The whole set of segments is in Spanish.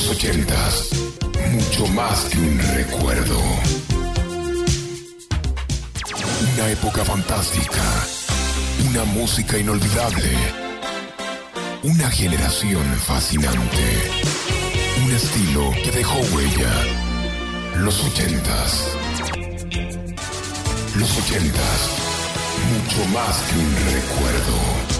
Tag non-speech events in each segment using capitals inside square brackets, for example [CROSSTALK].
Los ochentas, mucho más que un recuerdo. Una época fantástica, una música inolvidable, una generación fascinante, un estilo que dejó huella. Los ochentas. Los ochentas, mucho más que un recuerdo.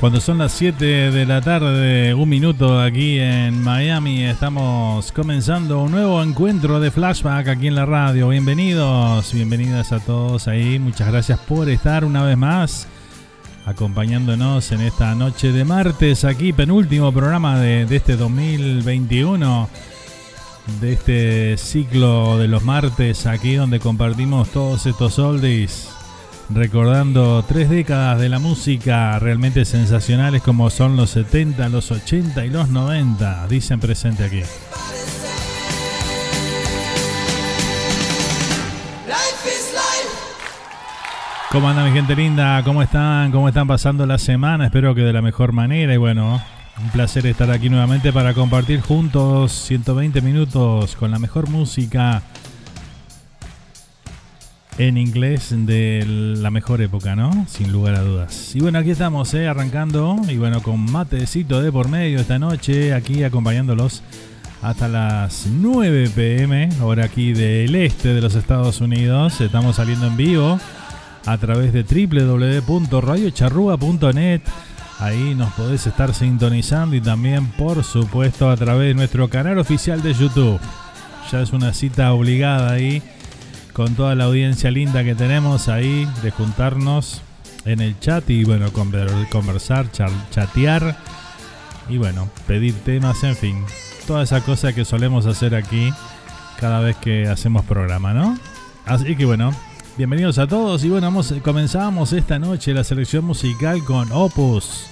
Cuando son las 7 de la tarde, un minuto aquí en Miami, estamos comenzando un nuevo encuentro de flashback aquí en la radio. Bienvenidos, bienvenidas a todos ahí. Muchas gracias por estar una vez más acompañándonos en esta noche de martes, aquí penúltimo programa de, este 2021, de este ciclo de los martes, aquí donde compartimos todos estos oldies recordando tres décadas de la música realmente sensacionales como son los 70, los 80 y los 90. Dicen presente aquí. ¿Cómo andan mi gente linda? ¿Cómo están? ¿Cómo están pasando la semana? Espero que de la mejor manera y bueno, Un placer estar aquí nuevamente para compartir juntos 120 minutos con la mejor música en inglés de la mejor época, ¿no? Sin lugar a dudas. Y bueno, aquí estamos, ¿eh? arrancando y bueno, con matecito de por medio esta noche, aquí acompañándolos hasta las 9 pm, hora aquí del este de los Estados Unidos. Estamos saliendo en vivo a través de www.radiocharrúa.net. Ahí nos podés estar sintonizando y también, por supuesto, a través de nuestro canal oficial de YouTube. Ya es una cita obligada ahí con toda la audiencia linda que tenemos ahí de juntarnos en el chat y bueno, conversar, chatear y bueno, pedir temas, en fin, toda esa cosa que solemos hacer aquí cada vez que hacemos programa, ¿no? Así que bueno, bienvenidos a todos y bueno, vamos, comenzamos esta noche la selección musical con Opus,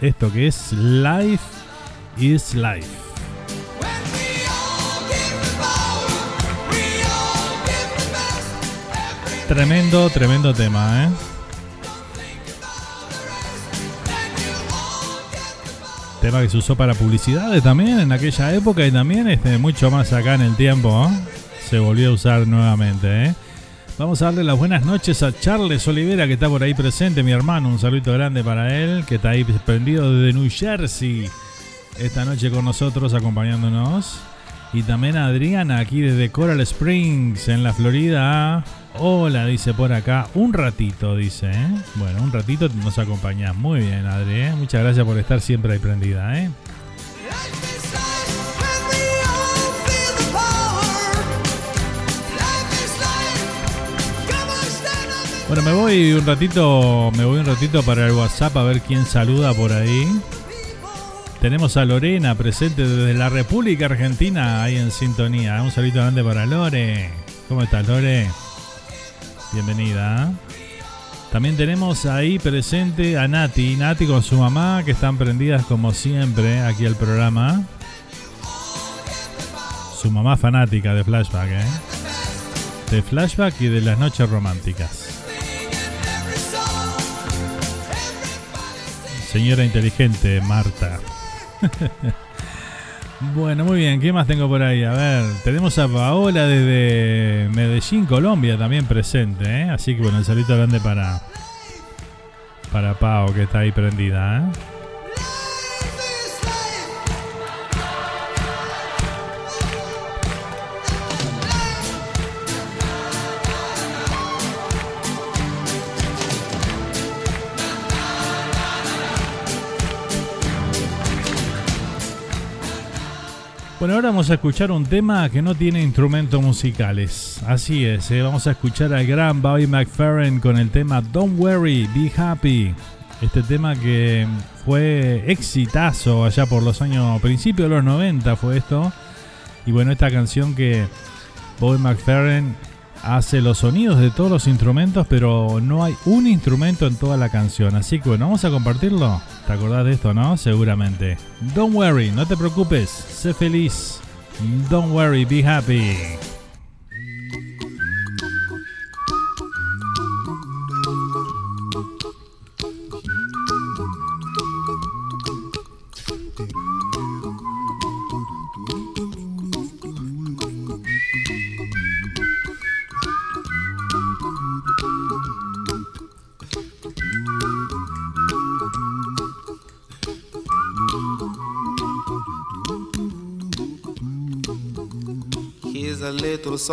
esto que es Life is Life. Tremendo, tremendo tema, ¿eh? Tema que se usó para publicidades también en aquella época y también este, mucho más acá en el tiempo. ¿eh? Se volvió a usar nuevamente. ¿eh? Vamos a darle las buenas noches a Charles Olivera que está por ahí presente, mi hermano. Un saludo grande para él que está ahí prendido desde New Jersey esta noche con nosotros acompañándonos. Y también a Adriana aquí desde Coral Springs en la Florida. Hola, dice por acá. Un ratito, dice. ¿eh? Bueno, un ratito nos acompañás. Muy bien, Adri. ¿eh? Muchas gracias por estar siempre ahí prendida. ¿eh? Bueno, me voy un ratito, me voy un ratito para el WhatsApp a ver quién saluda por ahí. Tenemos a Lorena presente desde la República Argentina ahí en sintonía. Un saludo grande para Lore. ¿Cómo estás, Lore? Bienvenida. También tenemos ahí presente a Nati, Nati con su mamá, que están prendidas como siempre aquí al programa. Su mamá fanática de flashback, ¿eh? De flashback y de las noches románticas. Señora inteligente, Marta. [LAUGHS] Bueno, muy bien. ¿Qué más tengo por ahí? A ver, tenemos a Paola desde Medellín, Colombia, también presente. ¿eh? Así que bueno, el saludo grande para, para Pao, que está ahí prendida. ¿eh? Bueno, ahora vamos a escuchar un tema que no tiene instrumentos musicales. Así es, eh, vamos a escuchar al gran Bobby McFerrin con el tema Don't Worry, Be Happy. Este tema que fue exitazo allá por los años, principios de los 90 fue esto. Y bueno, esta canción que Bobby McFerrin hace los sonidos de todos los instrumentos, pero no hay un instrumento en toda la canción. Así que bueno, vamos a compartirlo. ¿Te acordás de esto, no? Seguramente. Don't worry, no te preocupes, sé feliz. Don't worry, be happy.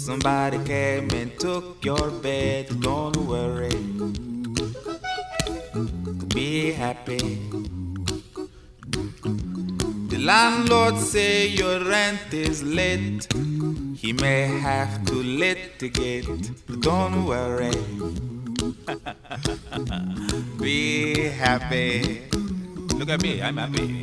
Somebody came and took your bed. Don't worry. Be happy. The landlord say your rent is late. He may have to litigate. But don't worry. Be happy. Look at me, I'm happy.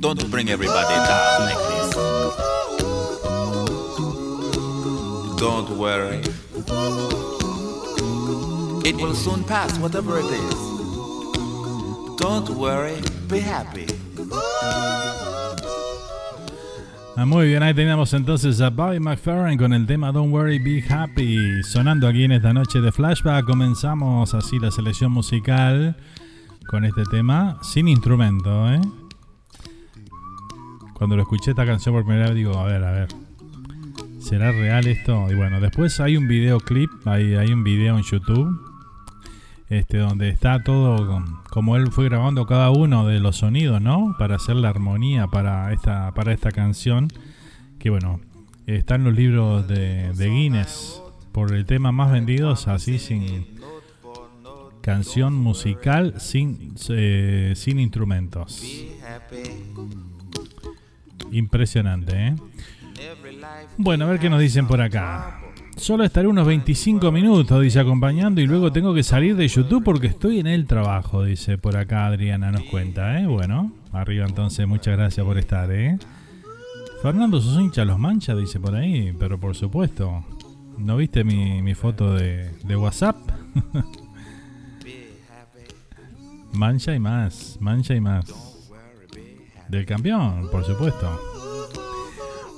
Don't bring everybody down like this. Don't worry. It will soon pass, whatever it is. Don't worry, be happy. Ah, muy bien, ahí teníamos entonces a Bobby McFerrin con el tema Don't Worry Be Happy sonando aquí en esta noche de flashback. Comenzamos así la selección musical con este tema sin instrumento. ¿eh? Cuando lo escuché esta canción por primera vez digo, a ver, a ver, ¿será real esto? Y bueno, después hay un videoclip, hay, hay un video en YouTube este, donde está todo como él fue grabando cada uno de los sonidos, ¿no? Para hacer la armonía para esta, para esta canción. Que bueno, está en los libros de, de Guinness por el tema más vendidos, así sin canción musical sin, eh, sin instrumentos. Impresionante, ¿eh? Bueno, a ver qué nos dicen por acá. Solo estaré unos 25 minutos, dice, acompañando y luego tengo que salir de YouTube porque estoy en el trabajo, dice por acá Adriana, nos cuenta, ¿eh? Bueno, arriba entonces, muchas gracias por estar, ¿eh? Fernando, sus hinchas los mancha, dice por ahí, pero por supuesto. ¿No viste mi, mi foto de, de WhatsApp? [LAUGHS] mancha y más, mancha y más. Del campeón, por supuesto.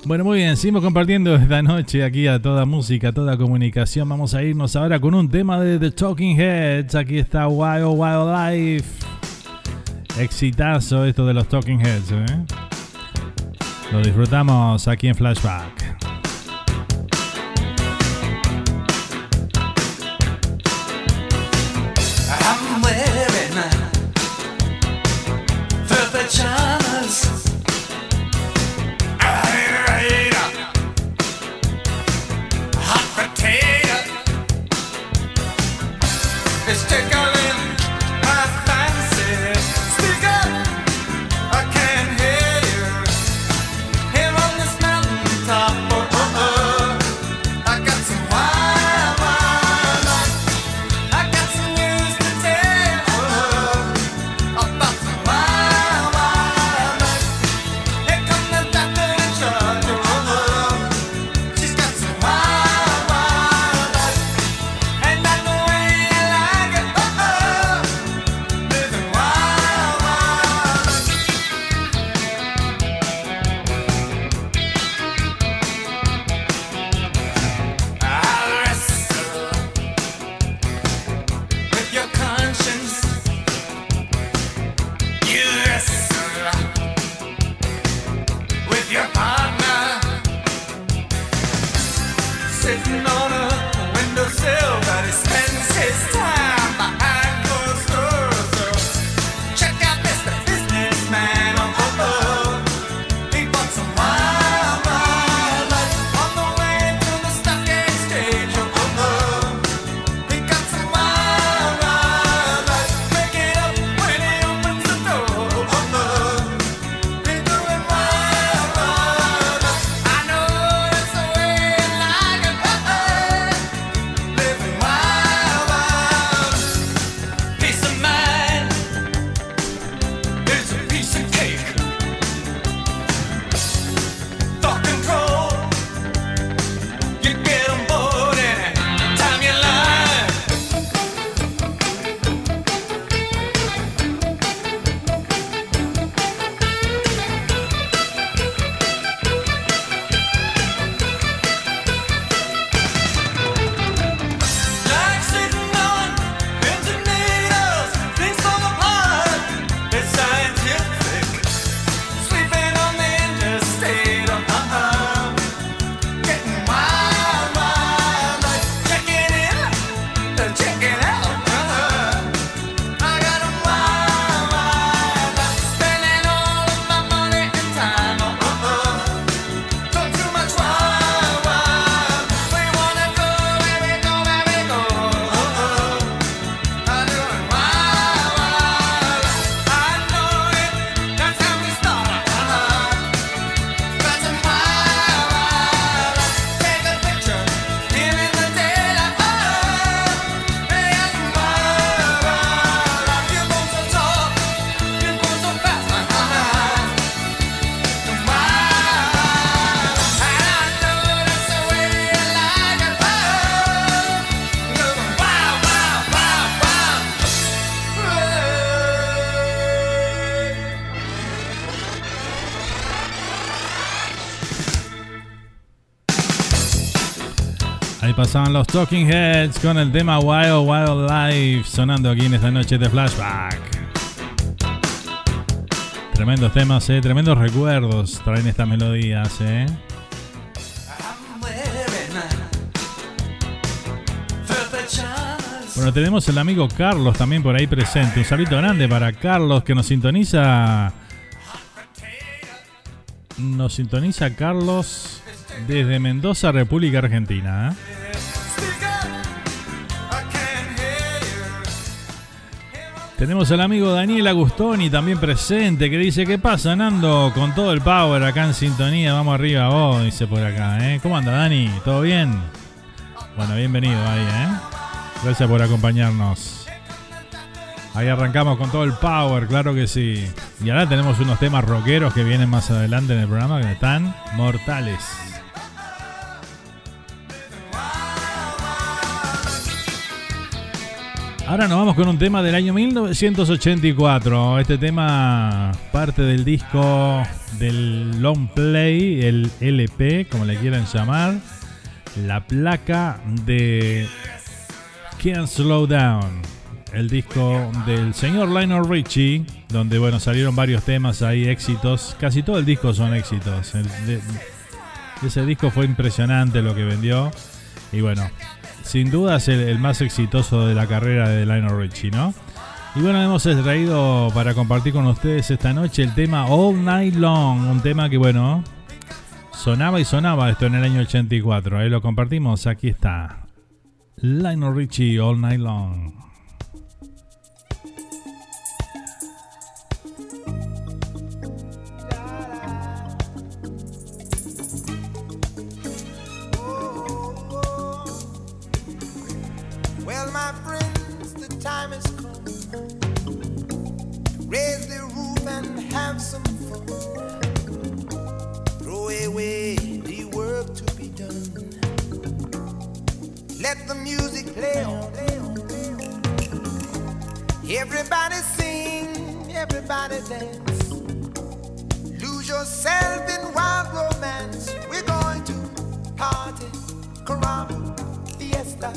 Bueno, muy bien, seguimos compartiendo esta noche aquí a toda música, a toda comunicación. Vamos a irnos ahora con un tema de The Talking Heads. Aquí está Wild Wild Life. Exitazo esto de los Talking Heads, ¿eh? Lo disfrutamos aquí en Flashback. Pasaban los Talking Heads con el tema Wild Wild Life sonando aquí en esta noche de flashback. Tremendos temas, eh, tremendos recuerdos traen estas melodías, eh. Bueno, tenemos el amigo Carlos también por ahí presente. Un saludo grande para Carlos que nos sintoniza. Nos sintoniza Carlos desde Mendoza, República Argentina. ¿eh? Tenemos al amigo Daniel Agustoni también presente que dice, ¿qué pasa Nando? Con todo el power acá en sintonía, vamos arriba vos, dice por acá. ¿eh? ¿Cómo anda Dani? ¿Todo bien? Bueno, bienvenido ahí, ¿eh? Gracias por acompañarnos. Ahí arrancamos con todo el power, claro que sí. Y ahora tenemos unos temas rockeros que vienen más adelante en el programa que están mortales. Ahora nos vamos con un tema del año 1984. Este tema parte del disco del long play, el LP, como le quieran llamar. La placa de Can't Slow Down. El disco del señor Lionel Richie, donde bueno, salieron varios temas ahí, éxitos. Casi todo el disco son éxitos. Ese disco fue impresionante lo que vendió. Y bueno, sin duda es el, más exitoso de la carrera de Lionel Richie, ¿no? Y bueno, hemos traído para compartir con ustedes esta noche el tema All Night Long, un tema que bueno, sonaba y sonaba esto en el año 84. Ahí lo compartimos, aquí está. Lionel Richie All Night Long. Time come. Raise the roof and have some fun. Throw away the work to be done. Let the music play on. Everybody sing, everybody dance. Lose yourself in wild romance. We're going to party, caramba, fiesta,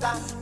fiesta,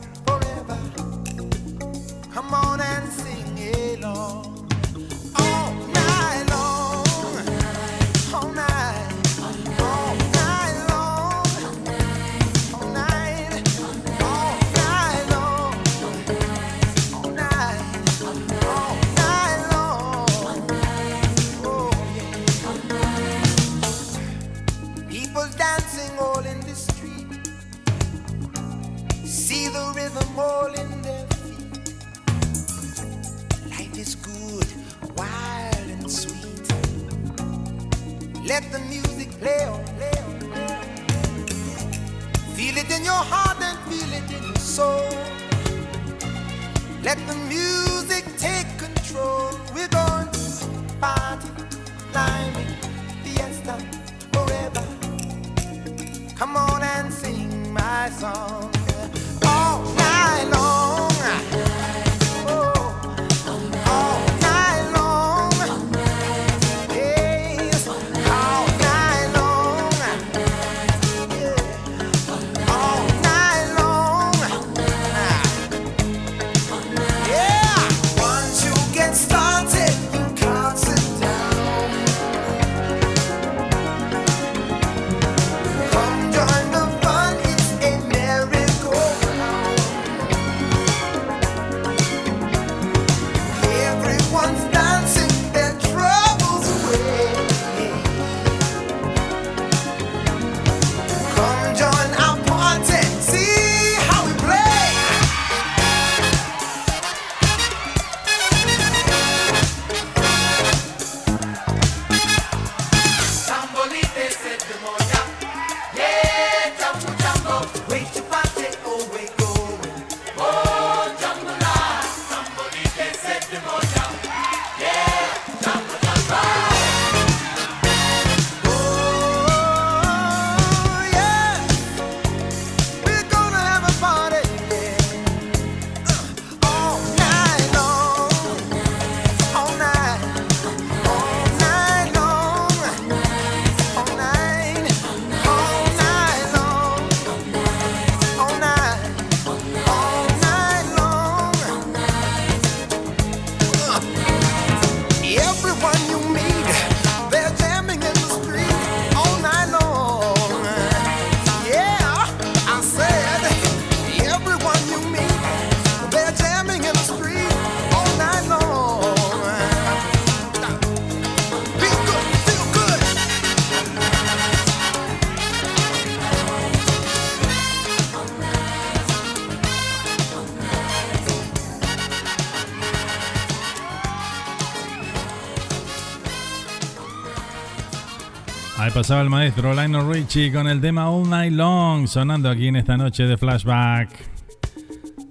pasaba el maestro Lionel Richie con el tema All Night Long sonando aquí en esta noche de flashback.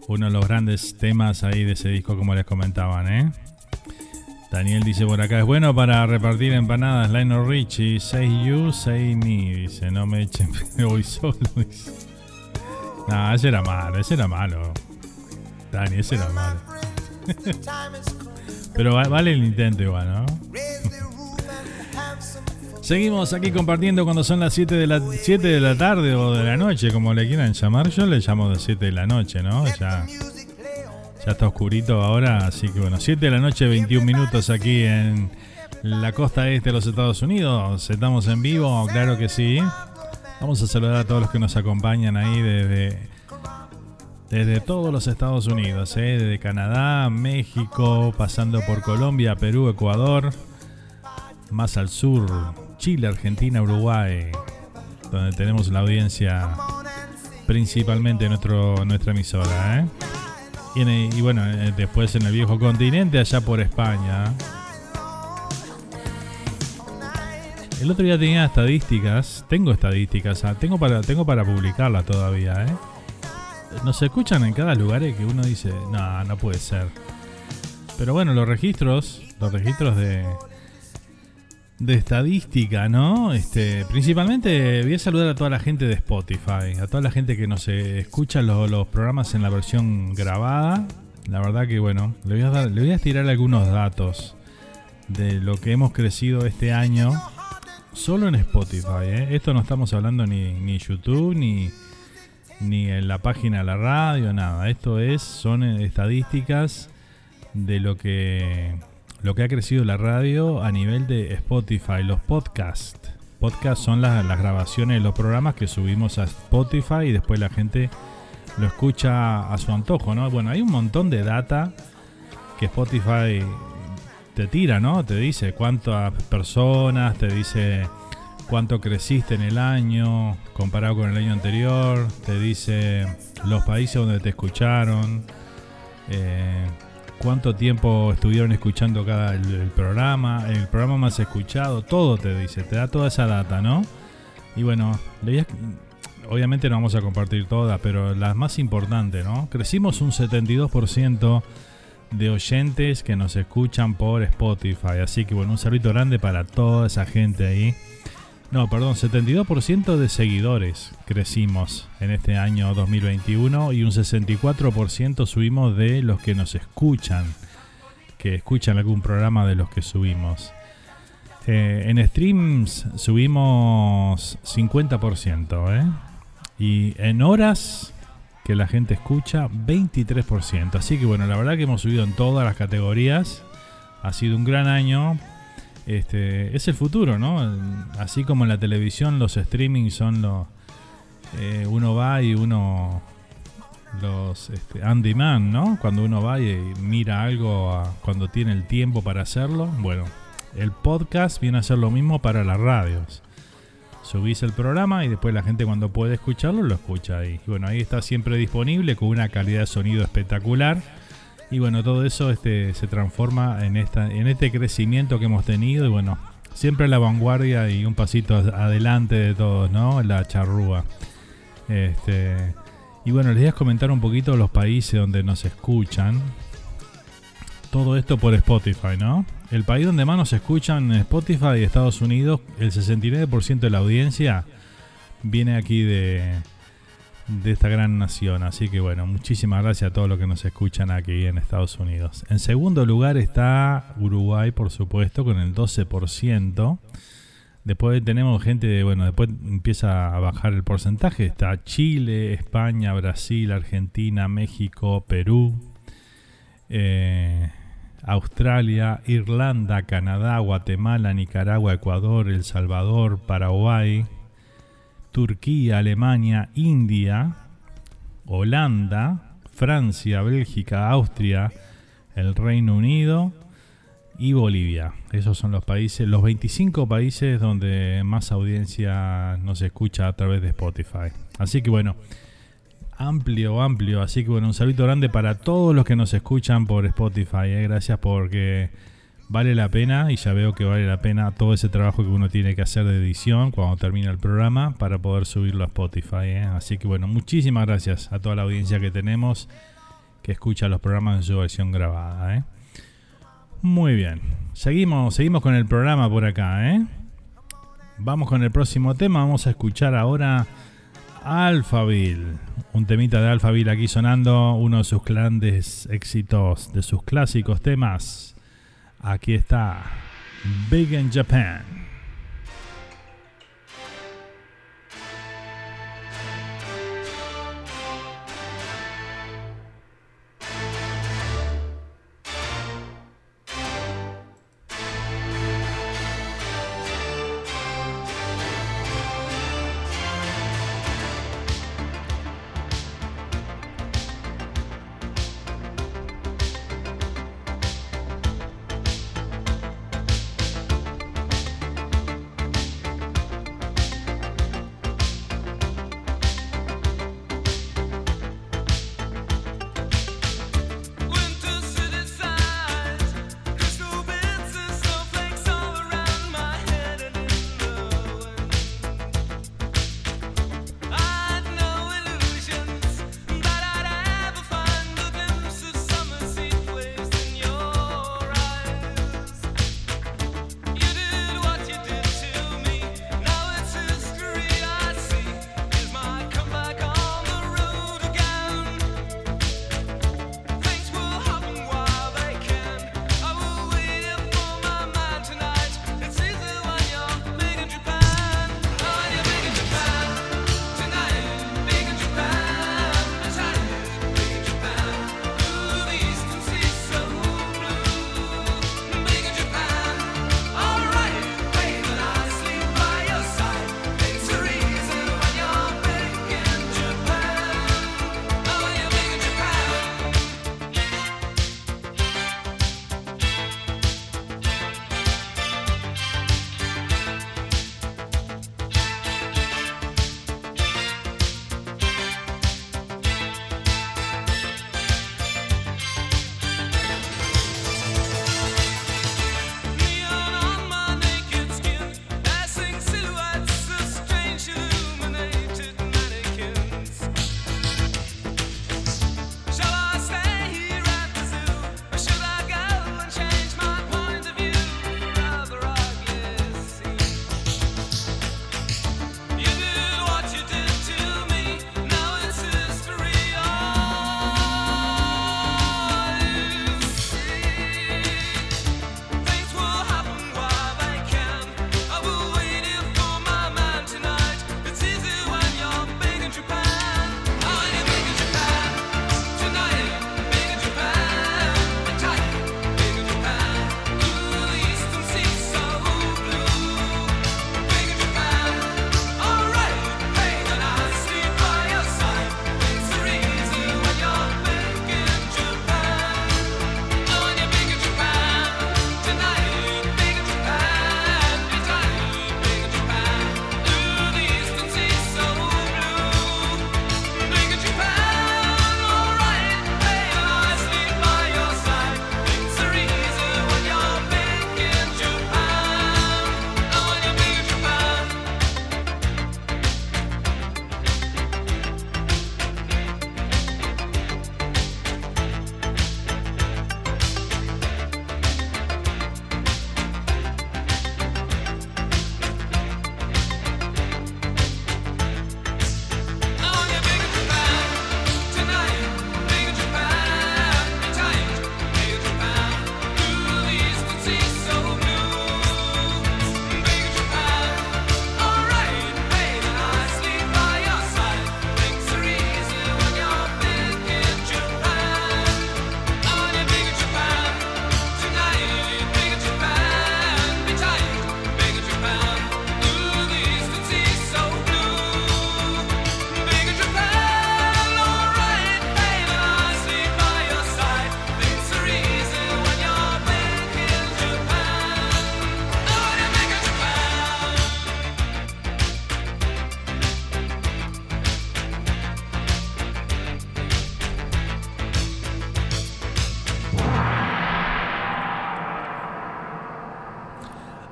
Uno de los grandes temas ahí de ese disco, como les comentaban, ¿eh? Daniel dice por acá, es bueno para repartir empanadas. Lionel Richie, say you, say me. Dice, no me echen, [LAUGHS] voy solo. Dice. No, ese era malo, ese era malo. Dani, ese era malo. [LAUGHS] Pero va- vale el intento igual, ¿no? Seguimos aquí compartiendo cuando son las 7 de la 7 de la tarde o de la noche, como le quieran llamar. Yo le llamo de 7 de la noche, ¿no? Ya, está oscurito ahora, así que bueno, 7 de la noche, 21 minutos aquí en la costa este de los Estados Unidos. Estamos en vivo, claro que sí. Vamos a saludar a todos los que nos acompañan ahí desde, desde todos los Estados Unidos, ¿eh? desde Canadá, México, pasando por Colombia, Perú, Ecuador, más al sur, Chile, Argentina, Uruguay, donde tenemos la audiencia principalmente nuestro, nuestra emisora. ¿eh? Y, y bueno, eh, después en el viejo continente, allá por España. El otro día tenía estadísticas, tengo estadísticas, ah, tengo para, tengo para publicarlas todavía, ¿eh? Nos escuchan en cada lugar que uno dice, no, no puede ser. Pero bueno, los registros, los registros de, de estadística, ¿no? Este, principalmente voy a saludar a toda la gente de Spotify, a toda la gente que nos eh, escucha los, programas en la versión grabada. La verdad que bueno, le voy a dar, tirar algunos datos de lo que hemos crecido este año solo en Spotify. ¿eh? Esto no estamos hablando ni, ni YouTube ni ni en la página de la radio, nada. Esto es son estadísticas de lo que lo que ha crecido la radio a nivel de Spotify, los podcasts. Podcasts son las, las grabaciones de los programas que subimos a Spotify y después la gente lo escucha a su antojo, ¿no? Bueno, hay un montón de data que Spotify te tira, ¿no? Te dice cuántas personas, te dice cuánto creciste en el año comparado con el año anterior, te dice los países donde te escucharon, eh, cuánto tiempo estuvieron escuchando cada el, el programa, el programa más escuchado, todo te dice, te da toda esa data, ¿no? Y bueno, obviamente no vamos a compartir todas, pero las más importantes, ¿no? Crecimos un 72% de oyentes que nos escuchan por Spotify, así que bueno, un saludo grande para toda esa gente ahí. No, perdón, 72% de seguidores crecimos en este año 2021 y un 64% subimos de los que nos escuchan, que escuchan algún programa de los que subimos. Eh, en streams subimos 50%, ¿eh? Y en horas que la gente escucha, 23%. Así que bueno, la verdad que hemos subido en todas las categorías. Ha sido un gran año. Este, es el futuro, ¿no? Así como en la televisión los streaming son los... eh, uno va y uno... Los este, on demand, ¿no? Cuando uno va y mira algo a- cuando tiene el tiempo para hacerlo. Bueno, el podcast viene a ser lo mismo para las radios. Subís el programa y después la gente cuando puede escucharlo lo escucha ahí. Bueno, ahí está siempre disponible con una calidad de sonido espectacular. Y bueno, todo eso este, se transforma en, esta, en este crecimiento que hemos tenido. Y bueno, siempre a la vanguardia y un pasito adelante de todos, ¿no? La charrúa. Este, y bueno, les voy a comentar un poquito los países donde nos escuchan. Todo esto por Spotify, ¿no? El país donde más nos escuchan Spotify, Estados Unidos, el 69% de la audiencia viene aquí de, de esta gran nación. Así que bueno, muchísimas gracias a todos los que nos escuchan aquí en Estados Unidos. En segundo lugar está Uruguay, por supuesto, con el 12%. Después tenemos gente, bueno, después empieza a bajar el porcentaje. Está Chile, España, Brasil, Argentina, México, Perú, eh, Australia, Irlanda, Canadá, Guatemala, Nicaragua, Ecuador, El Salvador, Paraguay, Turquía, Alemania, India, Holanda, Francia, Bélgica, Austria, el Reino Unido y Bolivia. Esos son los países, los 25 países donde más audiencia nos escucha a través de Spotify. Así que bueno, amplio, amplio. Así que bueno, un saludo grande para todos los que nos escuchan por Spotify. eh. Gracias porque vale la pena y ya veo que vale la pena todo ese trabajo que uno tiene que hacer de edición cuando termina el programa para poder subirlo a Spotify. ¿eh? Así que bueno, muchísimas gracias a toda la audiencia que tenemos que escucha los programas en su versión grabada. ¿eh? Muy bien, seguimos, seguimos con el programa por acá. ¿eh? Vamos con el próximo tema, vamos a escuchar ahora Alphaville. Un temita de Alphaville aquí sonando, uno de sus grandes éxitos, de sus clásicos temas. Aquí está Big in Japan.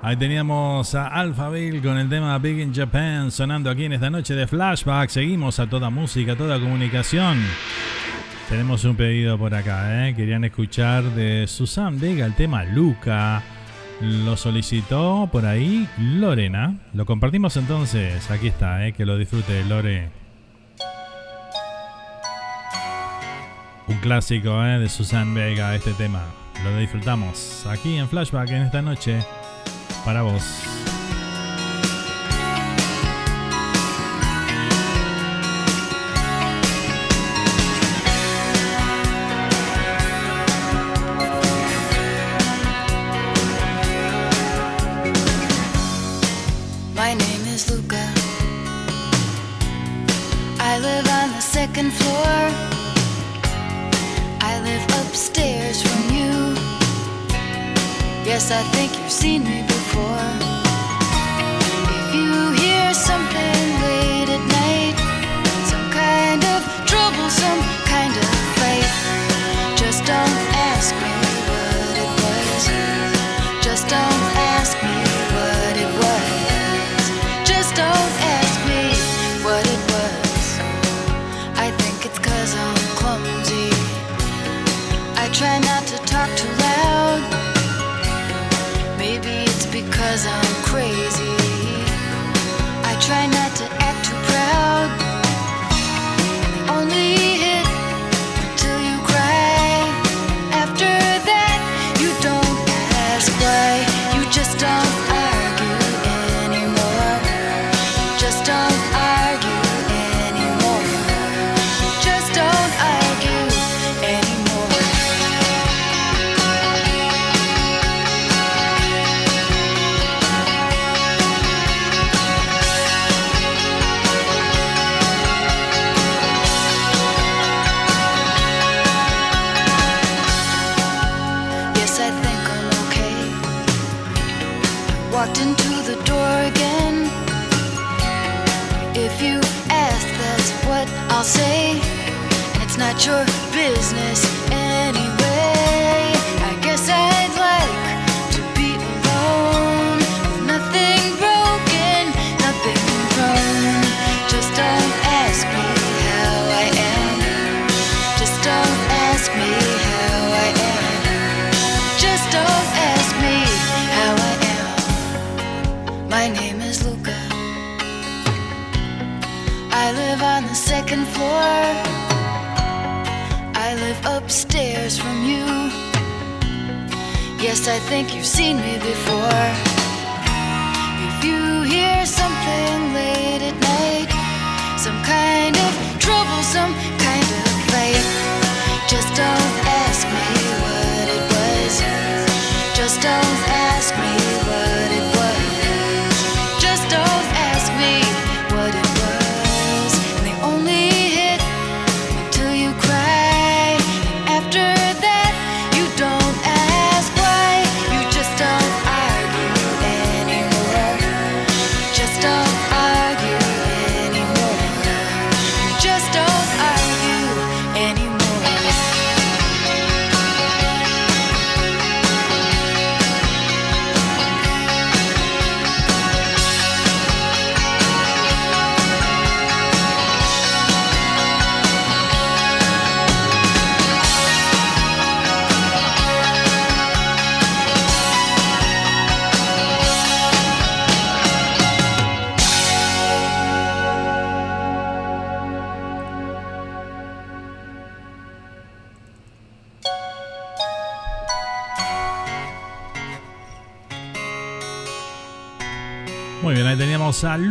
Ahí teníamos a Alphaville con el tema Big in Japan sonando aquí en esta noche de flashback. Seguimos a toda música, toda comunicación. Tenemos un pedido por acá, ¿eh? Querían escuchar de Susan Vega el tema Luca. Lo solicitó por ahí Lorena. Lo compartimos entonces. Aquí está, ¿eh? que lo disfrute Lore. Un clásico ¿eh? de Susan Vega este tema. Lo disfrutamos aquí en Flashback en esta noche para vos.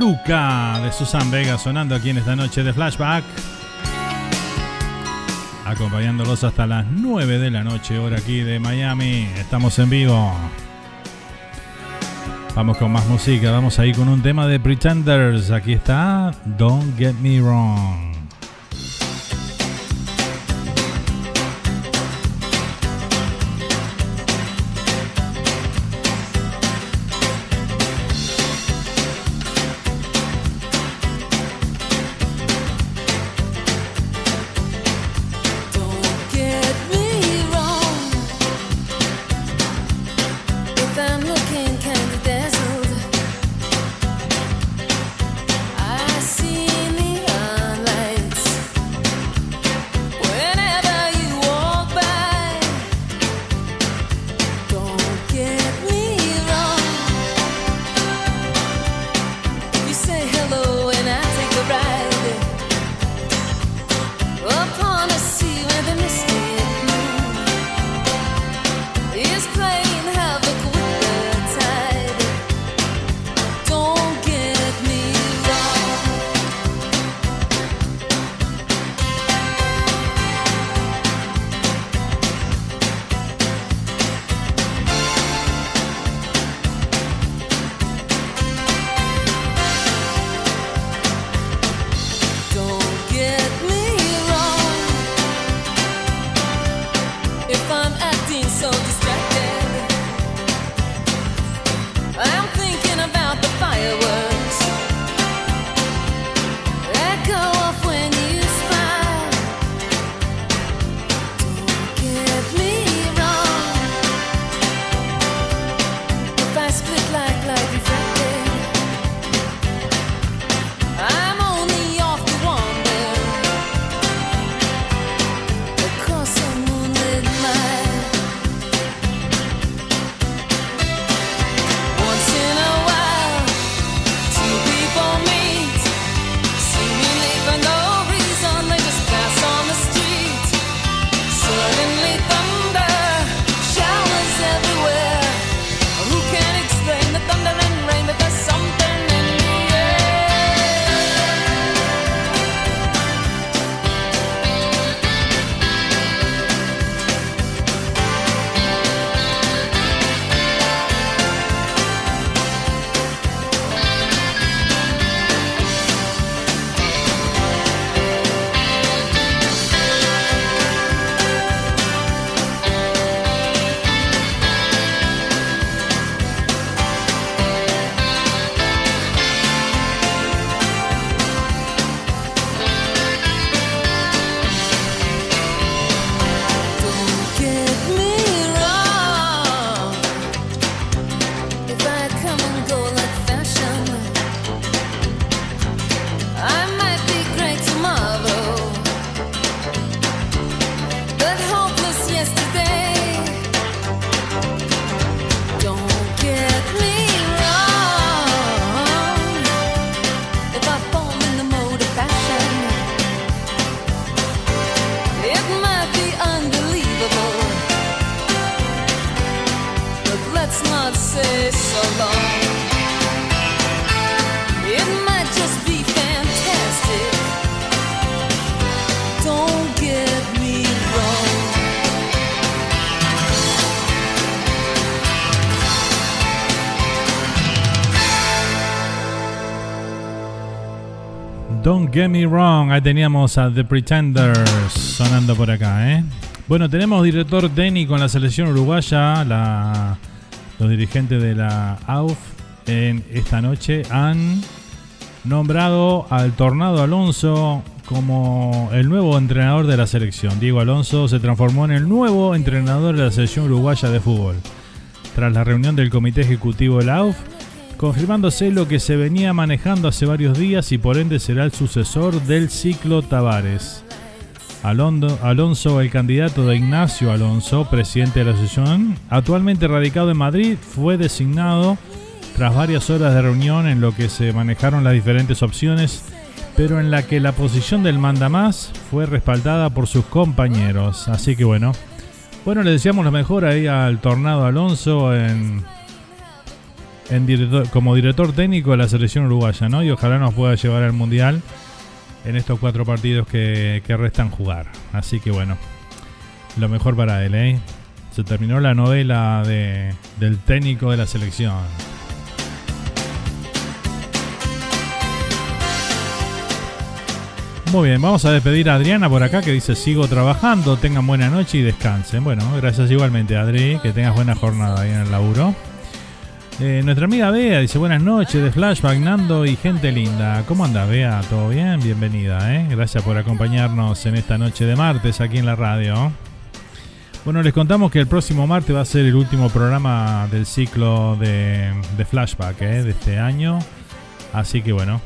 De Susan Vega sonando aquí en esta noche de flashback. Acompañándolos hasta las 9 de la noche, hora aquí de Miami. Estamos en vivo. Vamos con más música, vamos ahí con un tema de Pretenders. Aquí está Don't Get Me Wrong. Get Me Wrong, ahí teníamos a The Pretenders sonando por acá, ¿eh? Bueno, tenemos director técnico en la selección uruguaya, la, los dirigentes de la AUF en esta noche han nombrado al Tornado Alonso como el nuevo entrenador de la selección. Diego Alonso se transformó en el nuevo entrenador de la selección uruguaya de fútbol. Tras la reunión del comité ejecutivo de la AUF, confirmándose lo que se venía manejando hace varios días y por ende será el sucesor del ciclo Tavares. Alonso, el candidato de Ignacio Alonso, presidente de la asociación, actualmente radicado en Madrid, fue designado tras varias horas de reunión en lo que se manejaron las diferentes opciones, pero en la que la posición del mandamás fue respaldada por sus compañeros. Así que bueno, bueno, le deseamos lo mejor ahí al Tornado Alonso en, como director técnico de la selección uruguaya, ¿no? Y ojalá nos pueda llevar al Mundial en estos cuatro partidos que, que restan jugar. Así que bueno, lo mejor para él, ¿eh? Se terminó la novela de, del técnico de la selección. Muy bien, vamos a despedir a Adriana por acá que dice sigo trabajando, tengan buena noche y descansen. Bueno, gracias igualmente Adri, que tengas buena jornada ahí en el laburo. Eh, nuestra amiga Bea dice buenas noches de Flashback, Nando y gente linda. ¿Cómo andas Bea? ¿Todo bien? Bienvenida, ¿eh? Gracias por acompañarnos en esta noche de martes aquí en la radio. Bueno, les contamos que el próximo martes va a ser el último programa del ciclo de, Flashback ¿eh? de este año. Así que bueno,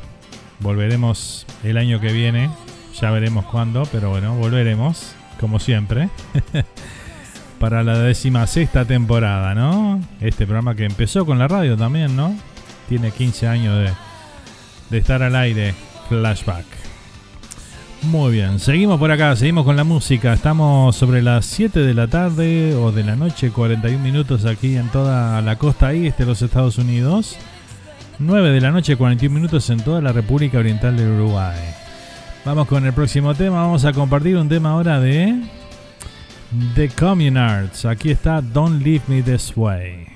volveremos el año que viene. Ya veremos cuándo, pero bueno, volveremos, como siempre. [LAUGHS] para la décima sexta temporada, ¿no? Este programa que empezó con la radio también, ¿no? Tiene 15 años de, de estar al aire, flashback. Muy bien, seguimos por acá, seguimos con la música. Estamos sobre las 7 de la tarde o de la noche, 41 minutos aquí en toda la costa este de los Estados Unidos. 9 de la noche, 41 minutos en toda la República Oriental del Uruguay. Vamos con el próximo tema, vamos a compartir un tema ahora de The Communards. Aquí está Don't Leave Me This Way.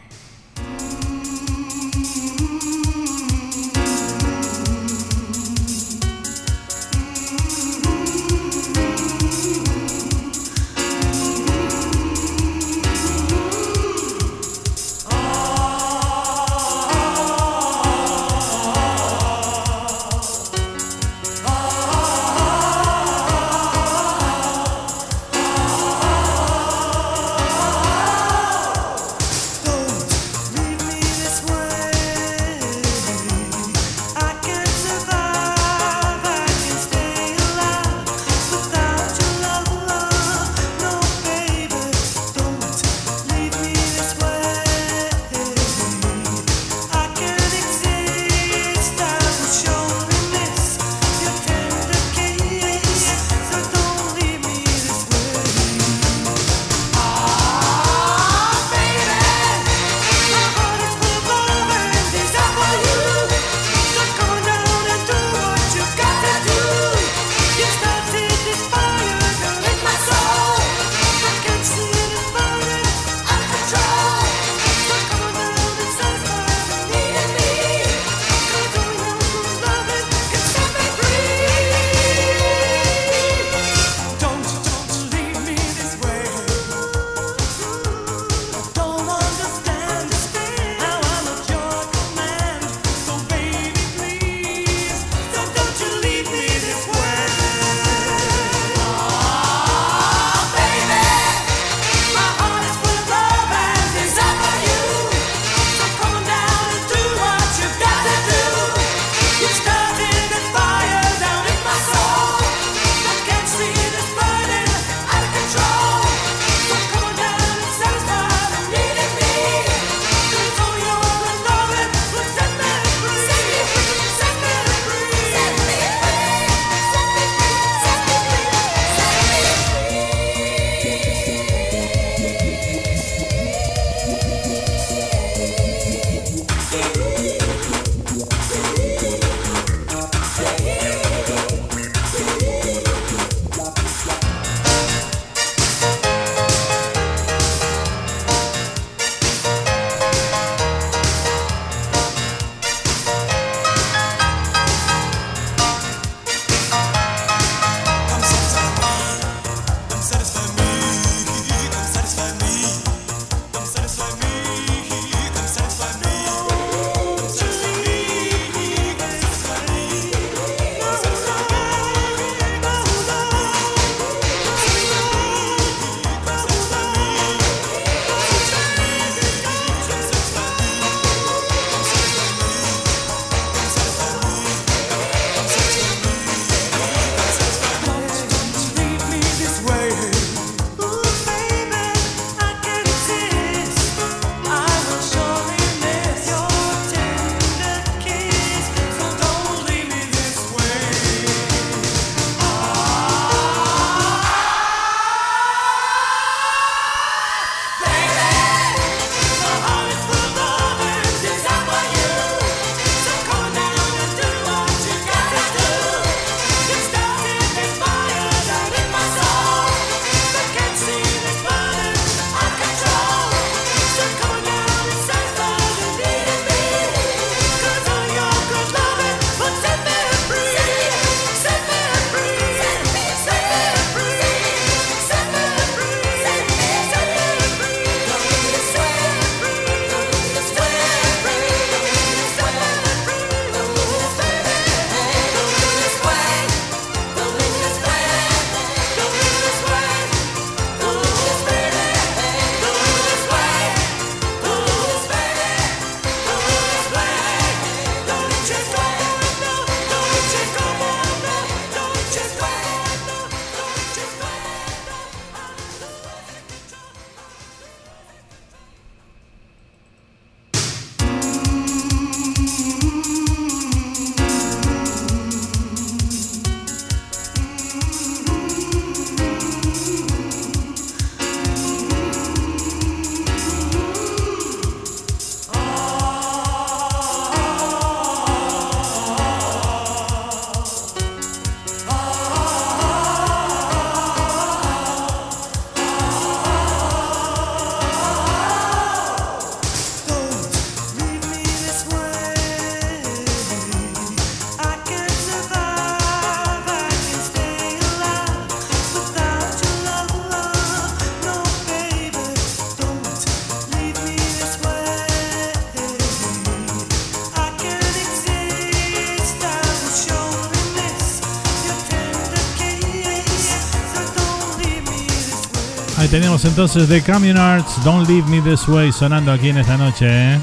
Tenemos entonces The Communards, Don't Leave Me This Way sonando aquí en esta noche. ¿eh?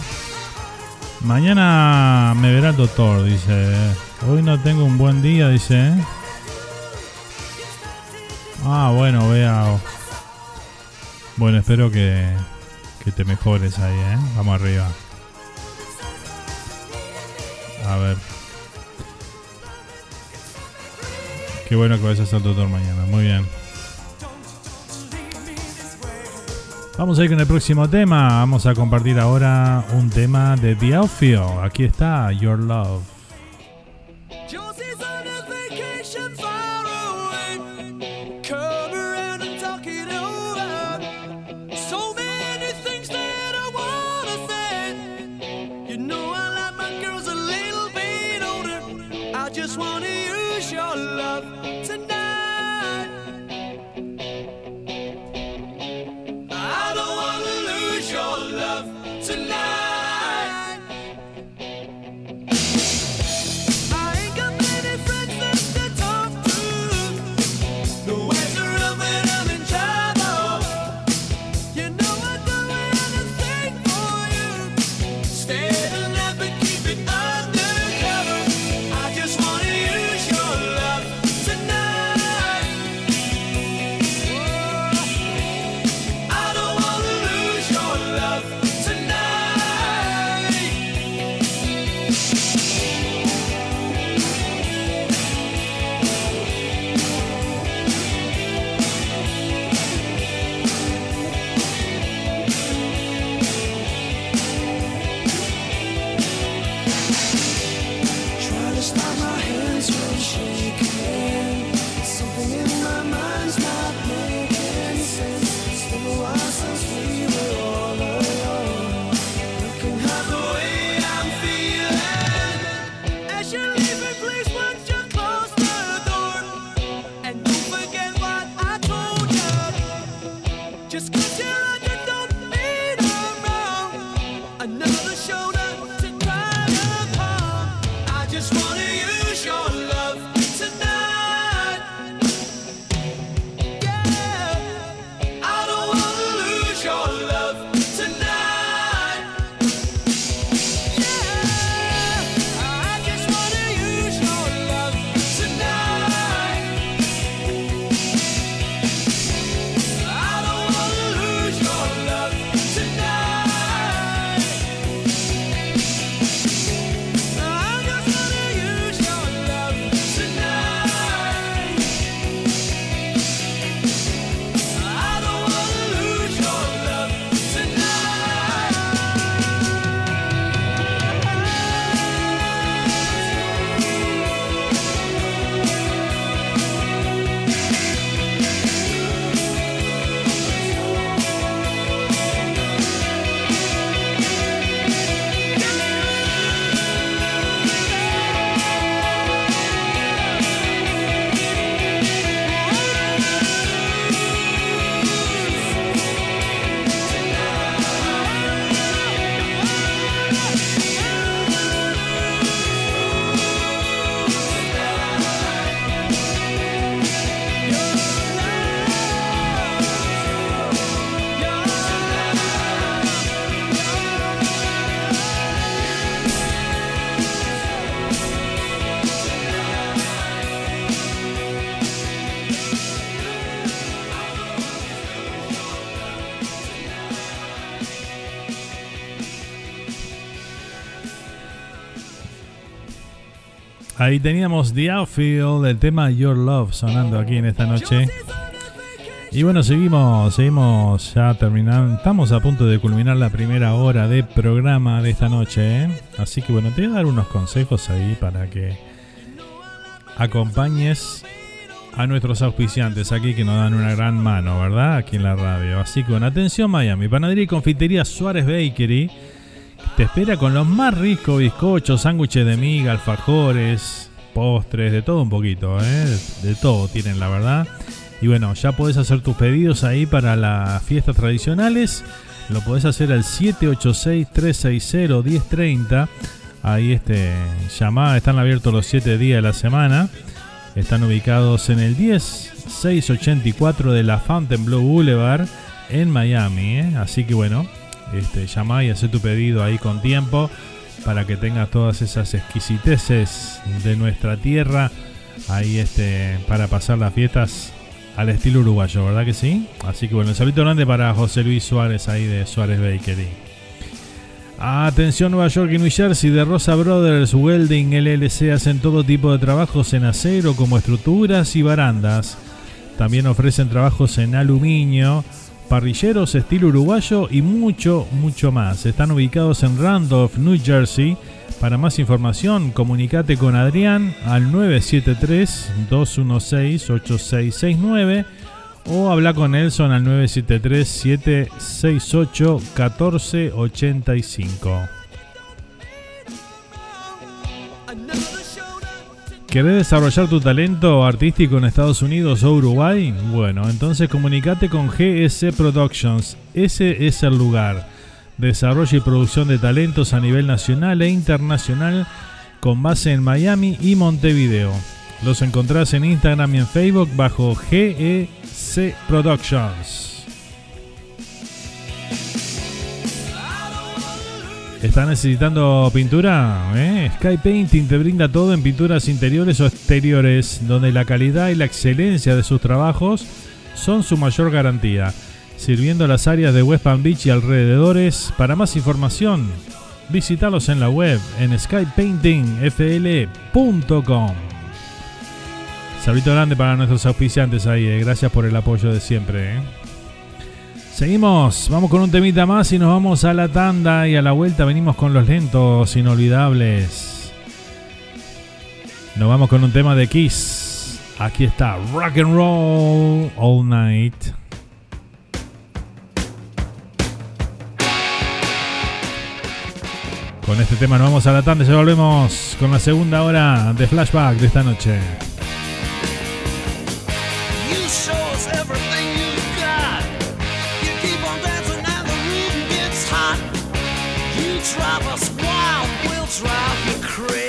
Mañana me verá el doctor, dice. Hoy no tengo un buen día, dice. ¿eh? Ah, bueno, vea. Bueno, espero que, que te mejores ahí, ¿eh? Vamos arriba. A ver. Qué bueno que vayas al doctor mañana. Muy bien. Vamos a ir con el próximo tema. Vamos a compartir ahora un tema de The Outfield. Aquí está, Your Love. Ahí teníamos The Outfield, el tema Your Love sonando aquí en esta noche. Y bueno, seguimos, seguimos ya terminando. Estamos a punto de culminar la primera hora de programa de esta noche. ¿eh? Así que bueno, te voy a dar unos consejos ahí para que acompañes a nuestros auspiciantes aquí que nos dan una gran mano, ¿verdad? Aquí en la radio. Así que bueno, atención Miami, panadería y confitería Suárez Bakery. Te espera con los más ricos bizcochos, sándwiches de miga, alfajores, postres, de todo un poquito, ¿eh? de, todo tienen la verdad. Y bueno, ya podés hacer tus pedidos ahí para las fiestas tradicionales. Lo podés hacer al 786-360-1030. Ahí este, llamada, están abiertos los 7 días de la semana. Están ubicados en el 10684 de la Fontainebleau Boulevard en Miami. ¿eh? Así que bueno, este, llama y hace tu pedido ahí con tiempo para que tengas todas esas exquisiteces de nuestra tierra ahí este, para pasar las fiestas al estilo uruguayo, ¿verdad que sí? Así que bueno, un saludo grande para José Luis Suárez ahí de Suárez Bakery. Atención Nueva York y New Jersey de Rosa Brothers Welding LLC hacen todo tipo de trabajos en acero como estructuras y barandas. También ofrecen trabajos en aluminio, parrilleros estilo uruguayo y mucho, mucho más. Están ubicados en Randolph, New Jersey. Para más información, comunicate con Adrián al 973-216-8669 o habla con Nelson al 973-768-1485. ¿Querés desarrollar tu talento artístico en Estados Unidos o Uruguay? Bueno, entonces comunicate con GS Productions. Ese es el lugar. Desarrollo y producción de talentos a nivel nacional e internacional con base en Miami y Montevideo. Los encontrás en Instagram y en Facebook bajo GEC Productions. ¿Estás necesitando pintura? ¿Eh? Sky Painting te brinda todo en pinturas interiores o exteriores, donde la calidad y la excelencia de sus trabajos son su mayor garantía, sirviendo las áreas de West Palm Beach y alrededores. Para más información, visítalos en la web en skypaintingfl.com. Saludo grande para nuestros auspiciantes ahí, eh. gracias por el apoyo de siempre. eh. Seguimos, vamos con un temita más y nos vamos a la tanda y a la vuelta venimos con los lentos inolvidables. Nos vamos con un tema de Kiss. Aquí está Rock and Roll All Night. Con este tema nos vamos a la tanda y ya volvemos con la segunda hora de flashback de esta noche. Drive us wild, we'll drive you crazy.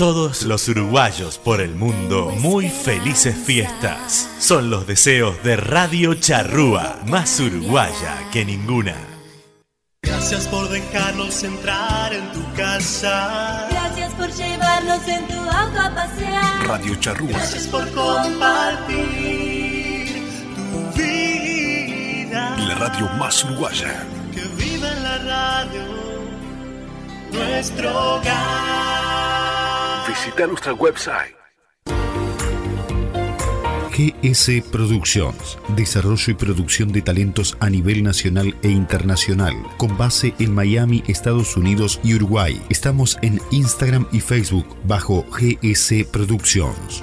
Todos los uruguayos por el mundo, muy felices fiestas. Son los deseos de Radio Charrúa, más uruguaya que ninguna. Gracias por dejarnos entrar en tu casa. Gracias por llevarnos en tu auto a pasear. Radio Charrúa. Gracias por compartir tu vida. La radio más uruguaya. Que viva en la radio nuestro hogar. Visita nuestra website. GS Productions, desarrollo y producción de talentos a nivel nacional e internacional, con base en Miami, Estados Unidos y Uruguay. Estamos en Instagram y Facebook bajo GS Productions.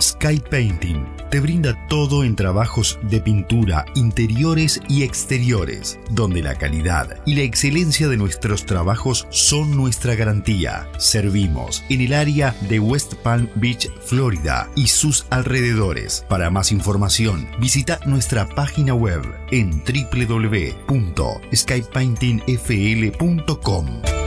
Sky Painting te brinda todo en trabajos de pintura, interiores y exteriores, donde la calidad y la excelencia de nuestros trabajos son nuestra garantía. Servimos en el área de West Palm Beach, Florida y sus alrededores. Para más información, visita nuestra página web en www.skypaintingfl.com.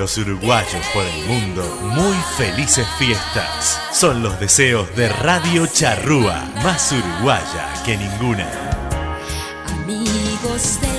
los uruguayos por el mundo, muy felices fiestas. Son los deseos de Radio Charrúa, más uruguaya que ninguna. Amigos del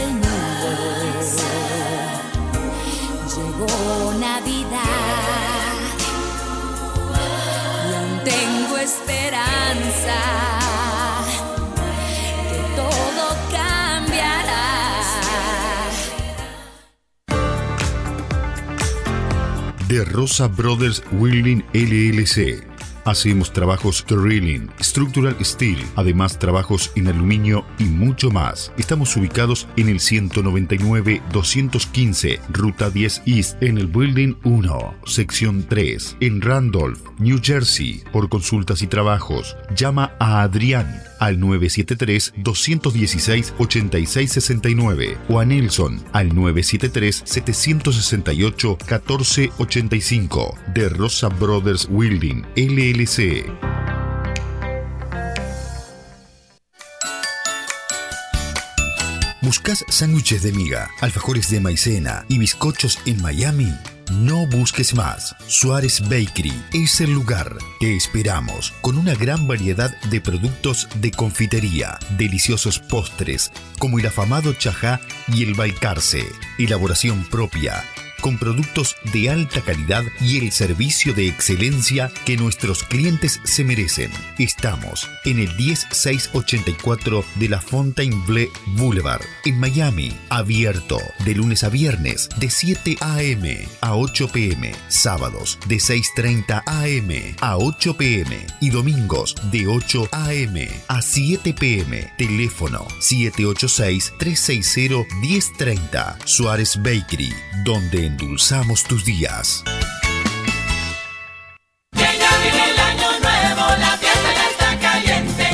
De Rosa Brothers Wheeling LLC. Hacemos trabajos drilling, structural steel, además trabajos en aluminio y mucho más. Estamos ubicados en el 199-215, Ruta 10 East, en el Building 1, sección 3, en Randolph, New Jersey. Por consultas y trabajos, llama a Adrián al 973-216-8669 o a Nelson al 973-768-1485 de Rosa Brothers Wielding LLC. ¿Buscas sándwiches de miga, alfajores de maicena y bizcochos en Miami? No busques más. Suárez Bakery es el lugar. Te esperamos con una gran variedad de productos de confitería, deliciosos postres como el afamado chajá y el balcarce, elaboración propia con productos de alta calidad y el servicio de excelencia que nuestros clientes se merecen. Estamos en el 10684 de la Fontainebleau Boulevard, en Miami, abierto de lunes a viernes de 7 a.m. a 8 p.m., sábados de 6.30 a.m. a 8 p.m. y domingos de 8 a.m. a 7 p.m. Teléfono 786-360-1030 Suárez Bakery, donde endulzamos tus días.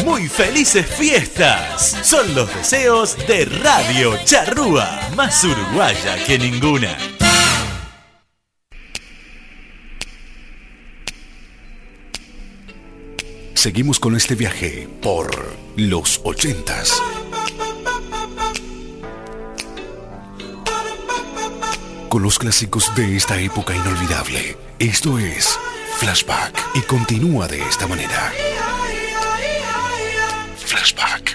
Muy felices fiestas. Son los deseos de Radio Charrúa, más uruguaya que ninguna. Seguimos con este viaje por los ochentas. Con los clásicos de esta época inolvidable. Esto es Flashback y continúa de esta manera. Flashback.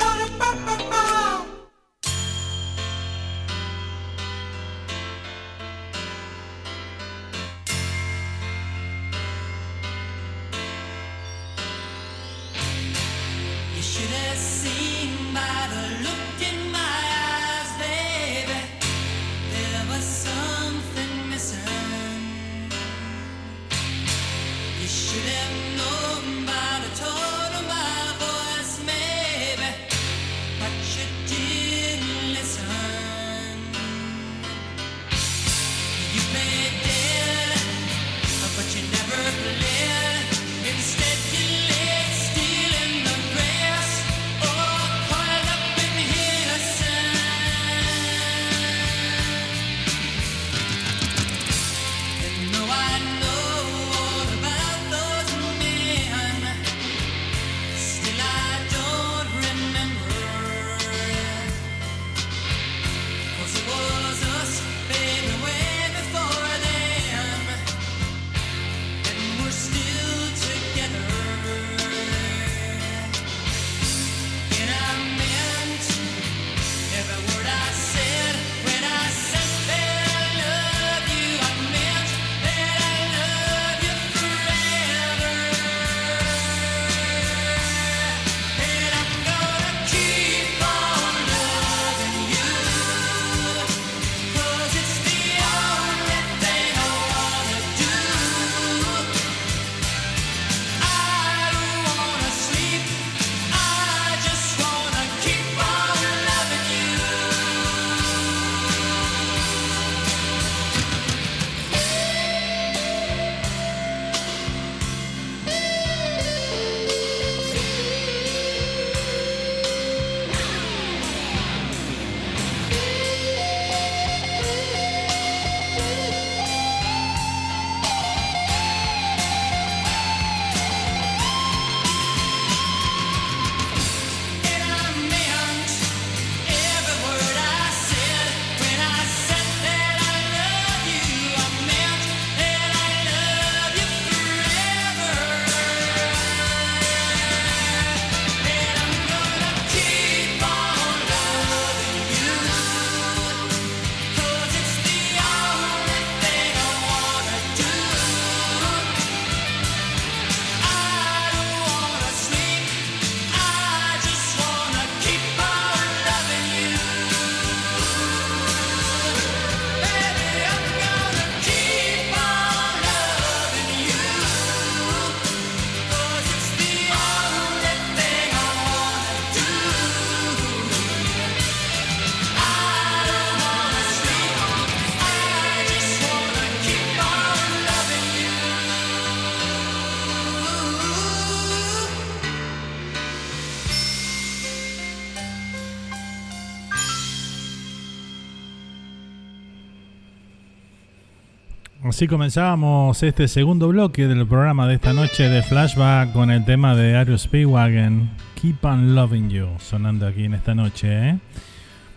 Así comenzamos este segundo bloque del programa de esta noche de Flashback con el tema de Ario Speedwagon, Keep on Loving You, sonando aquí en esta noche. ¿eh?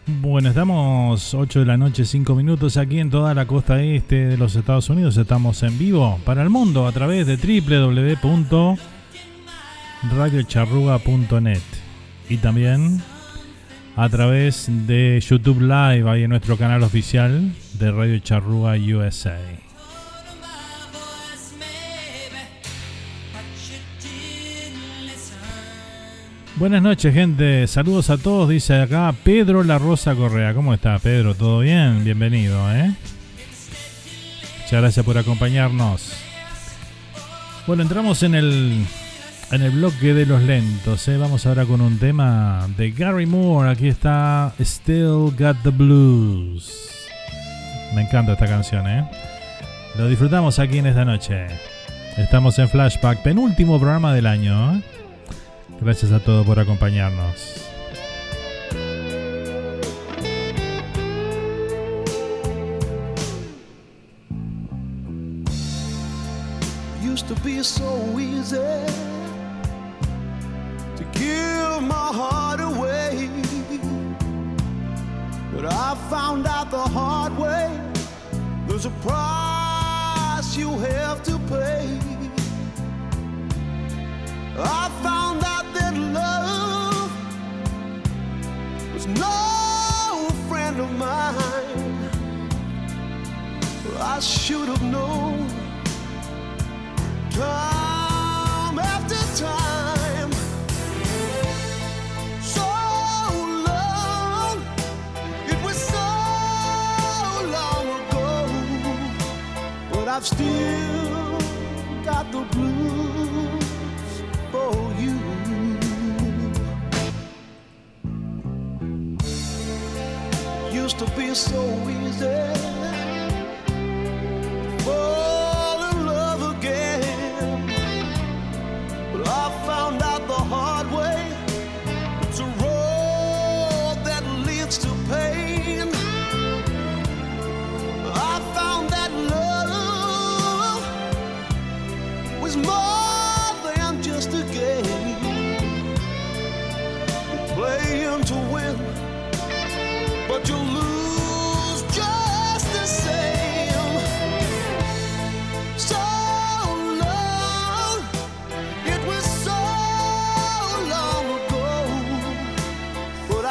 Bueno, estamos 8 de la noche, 5 minutos aquí en toda la costa este de los Estados Unidos. Estamos en vivo para el mundo a través de www.radiocharruga.net y también a través de YouTube Live, ahí en nuestro canal oficial de Radio Charruga USA. Buenas noches, gente. Saludos a todos. Dice acá Pedro La Rosa Correa. ¿Cómo está, Pedro? ¿Todo bien? Bienvenido, ¿eh? Muchas gracias por acompañarnos. Bueno, entramos en el en el bloque de los lentos. ¿eh? Vamos ahora con un tema de Gary Moore. Aquí está Still Got the Blues. Me encanta esta canción, ¿eh? Lo disfrutamos aquí en esta noche. Estamos en Flashback, penúltimo programa del año. ¿eh? Gracias a todos por acompañarnos. used to be so easy to give my heart away. But I found out the hard way there's a price you have to pay. I found out that love was no friend of mine. I should have known time after time. So long, it was so long ago, but I've still got the blues. used to be so easy. Oh.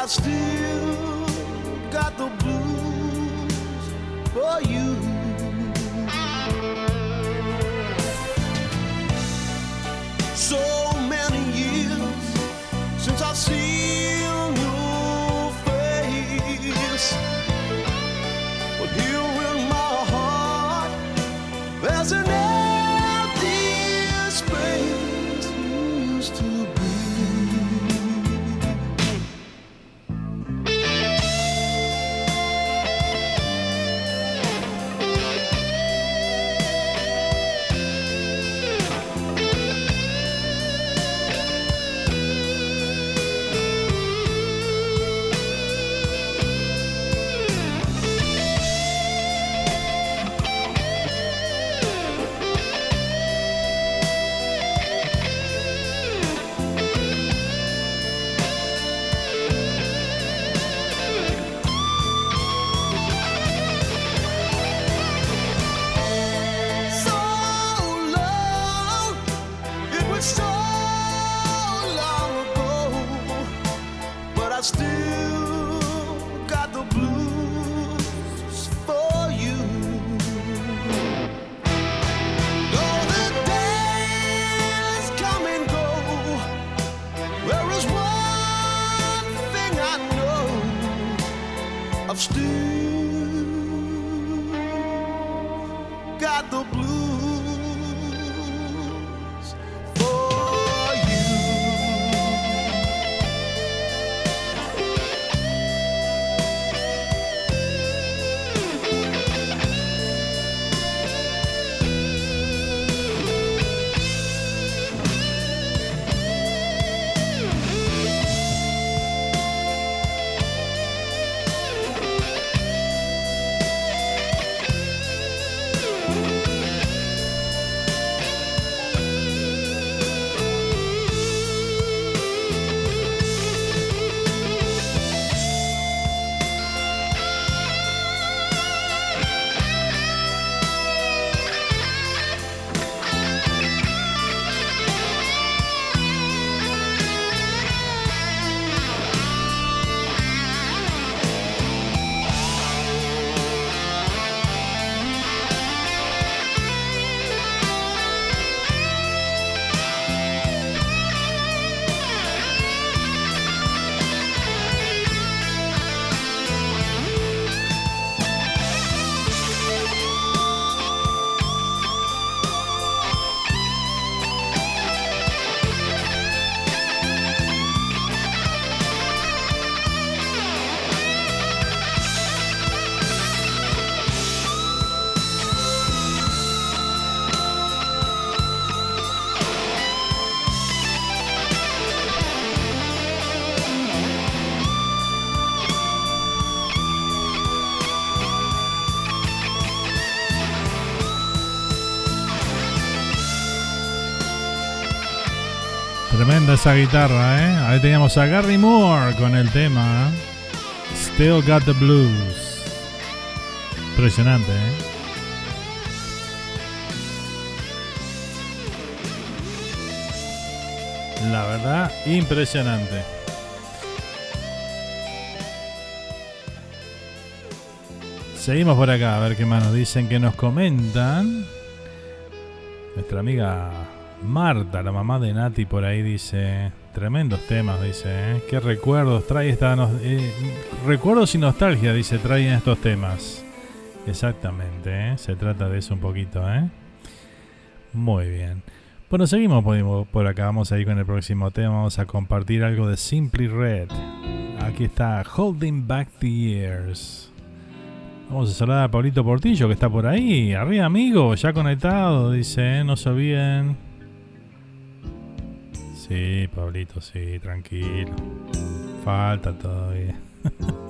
I still got the blues for you. esa guitarra, ¿eh? Ahí teníamos a Gary Moore con el tema. ¿eh? Still Got the Blues. Impresionante, ¿eh? La verdad, impresionante. Seguimos por acá, a ver qué más nos dicen, que nos comentan. Nuestra amiga Marta, la mamá de Nati, por ahí dice. Tremendos temas, dice. ¿eh? Qué recuerdos trae esta. Eh, recuerdos y nostalgia, dice, traen estos temas. Exactamente, ¿eh? se trata de eso un poquito, ¿eh? Muy bien. Bueno, seguimos por, acá. Vamos a ir con el próximo tema. Vamos a compartir algo de Simply Red. Aquí está Holding Back the Years. Vamos a saludar a Paulito Portillo que está por ahí. Arriba, amigo, ya conectado. Dice, ¿eh? no se olviden. Sí, Pablito, sí, tranquilo. Falta todavía. [LAUGHS]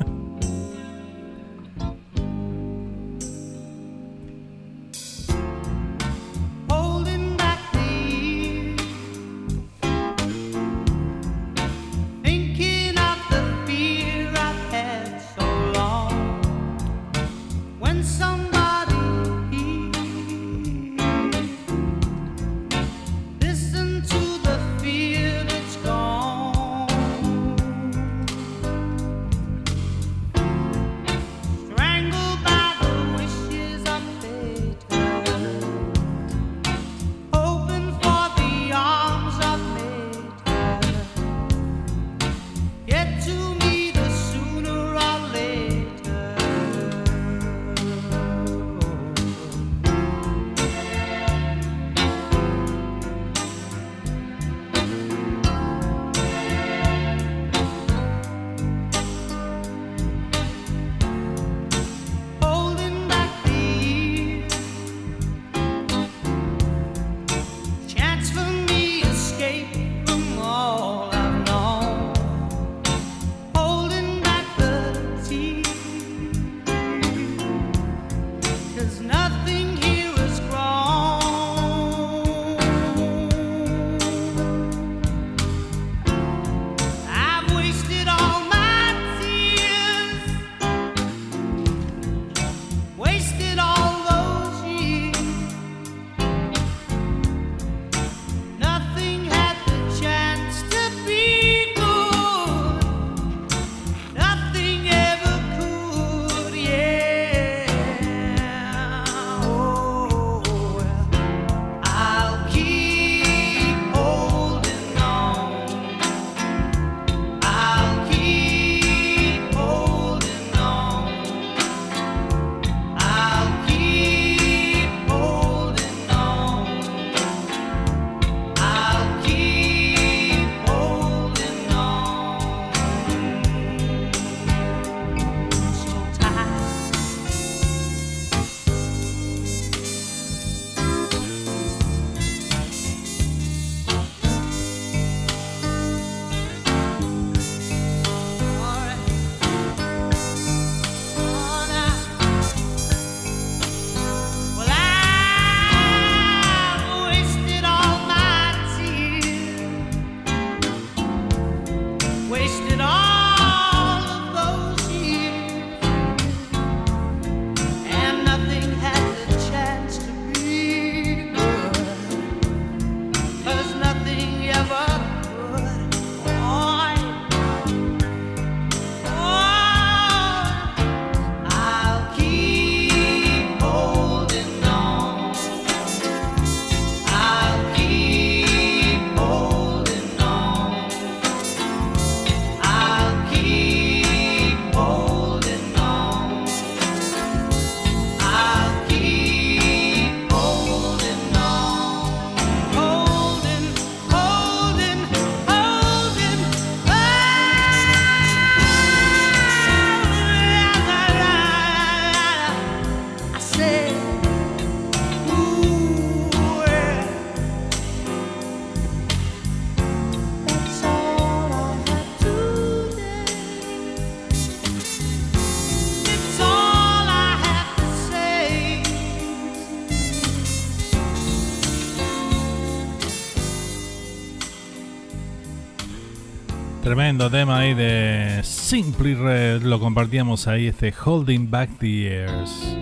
Tremendo tema ahí de Simply Red. Lo compartíamos ahí, este Holding Back the Years.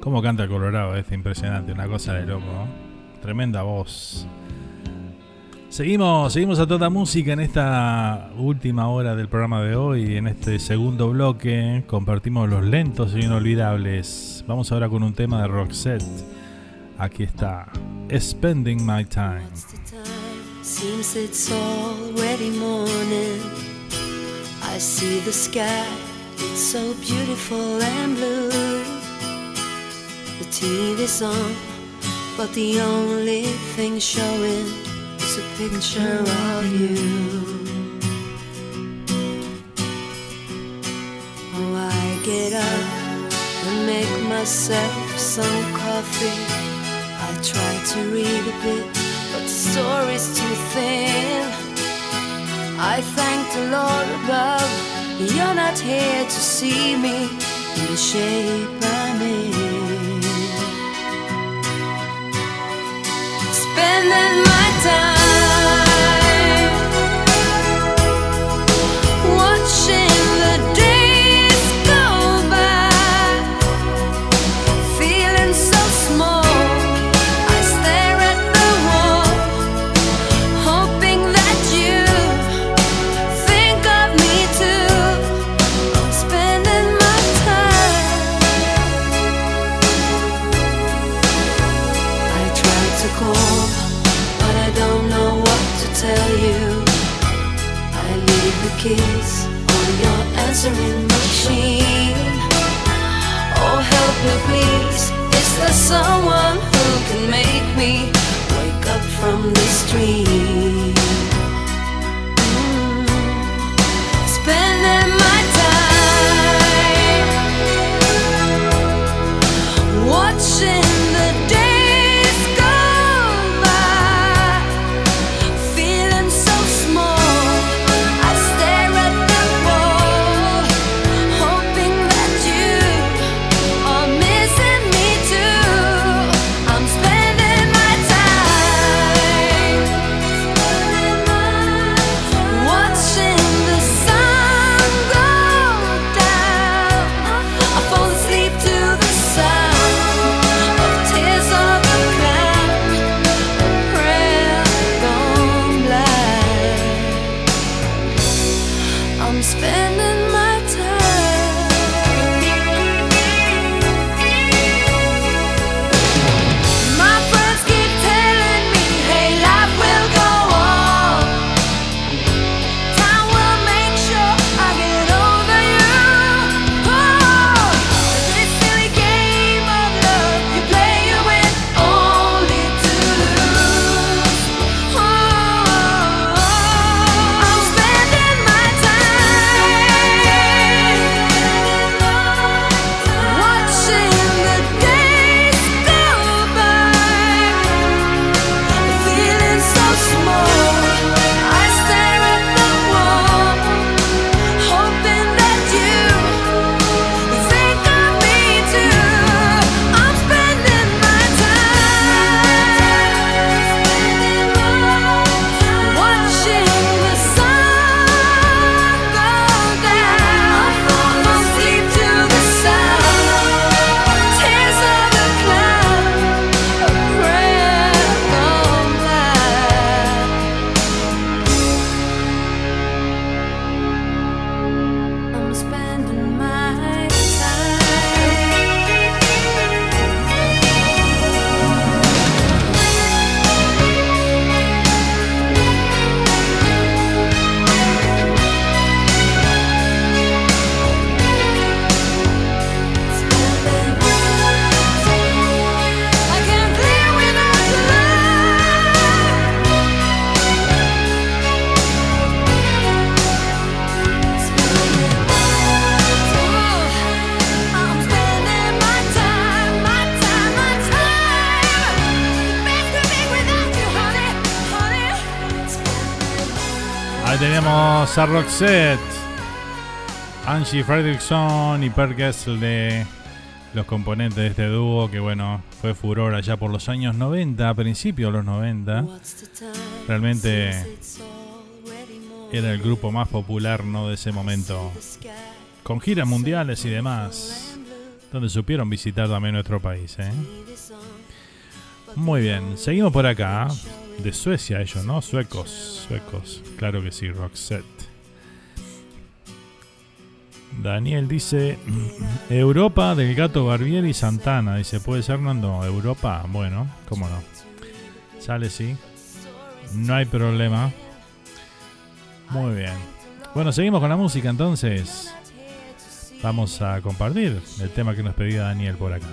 Cómo canta Colorado, este impresionante, una cosa de loco. Tremenda voz. Seguimos, seguimos a toda música en esta última hora del programa de hoy. En este segundo bloque compartimos los lentos y inolvidables. Vamos ahora con un tema de Roxette. Aquí está, Spending My Time. Already morning. I see the sky, it's so beautiful and blue. The TV's on, but the only thing showing is a picture of you. Oh, I get up and make myself some coffee. I try to read a bit, but the story's too thin. I thank the Lord above, you're not here to see me in the shape I'm in. Spending my time a Roxette, Angie Fredrickson y Per Gessle de los componentes de este dúo que bueno, fue furor allá por los años 90, a principios de los 90. Realmente era el grupo más popular ¿no? de ese momento. Con giras mundiales y demás. Donde supieron visitar también nuestro país. ¿eh? Muy bien, seguimos por acá. De Suecia ellos, ¿no? Suecos, suecos. Claro que sí, Roxette. Daniel dice Europa del gato Barbieri y Santana. Dice, ¿puede ser Nando? Europa, bueno, cómo no. Sale sí. No hay problema. Muy bien. Bueno, seguimos con la música entonces. Vamos a compartir el tema que nos pedía Daniel por acá.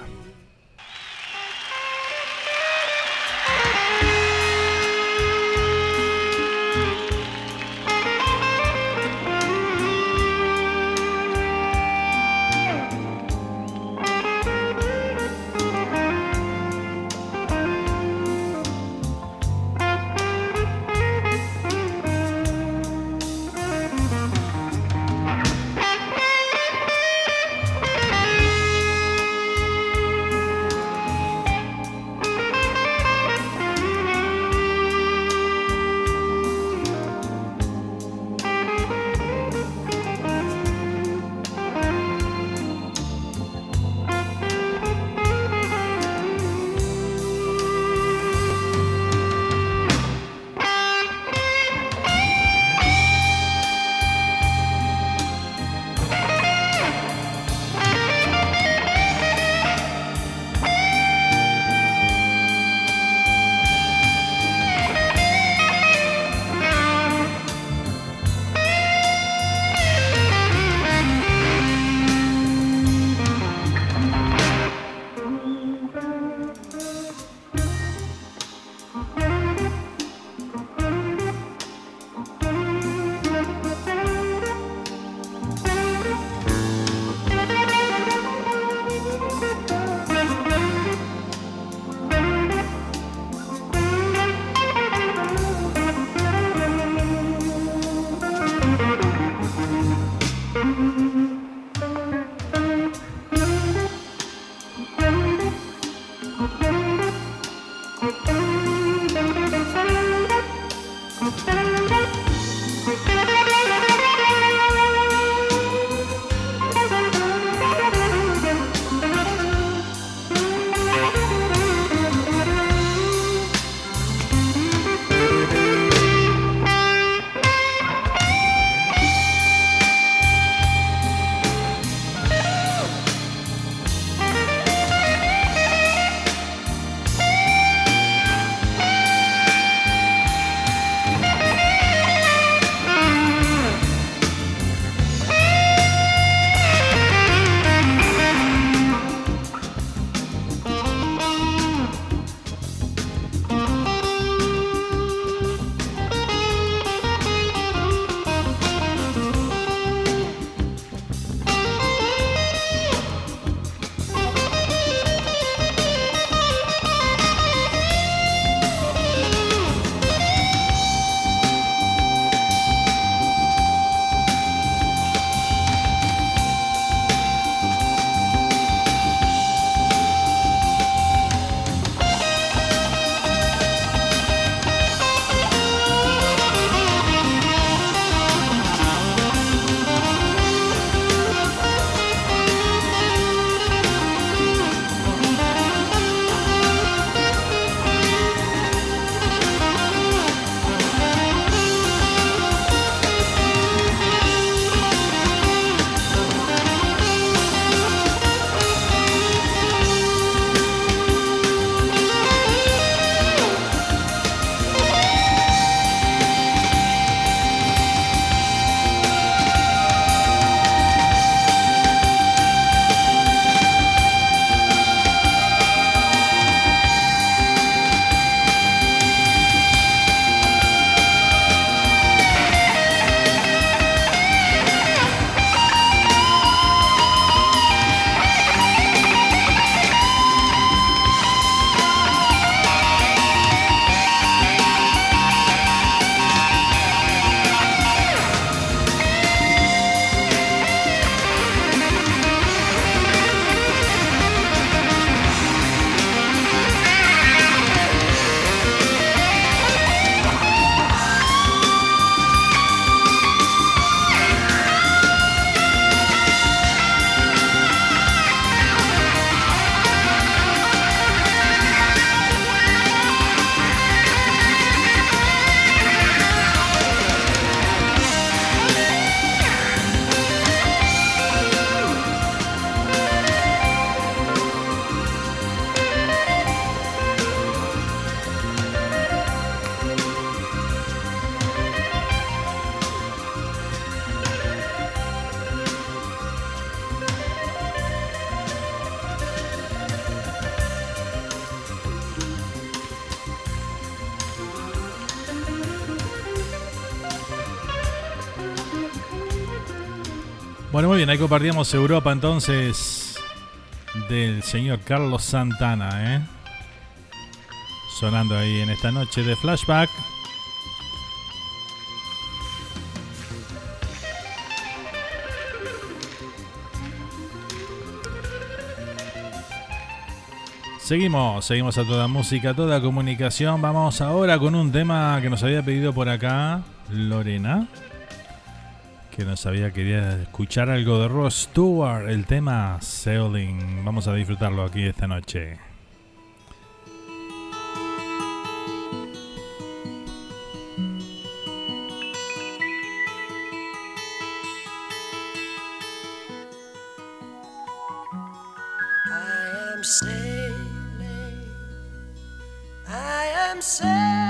Muy bien, ahí compartíamos Europa entonces del señor Carlos Santana, ¿eh? Sonando ahí en esta noche de flashback. Seguimos, seguimos a toda música, toda comunicación. Vamos ahora con un tema que nos había pedido por acá Lorena que nos había querido escuchar algo de Ross Stewart, el tema Sailing. Vamos a disfrutarlo aquí esta noche. I am sailing, I am sailing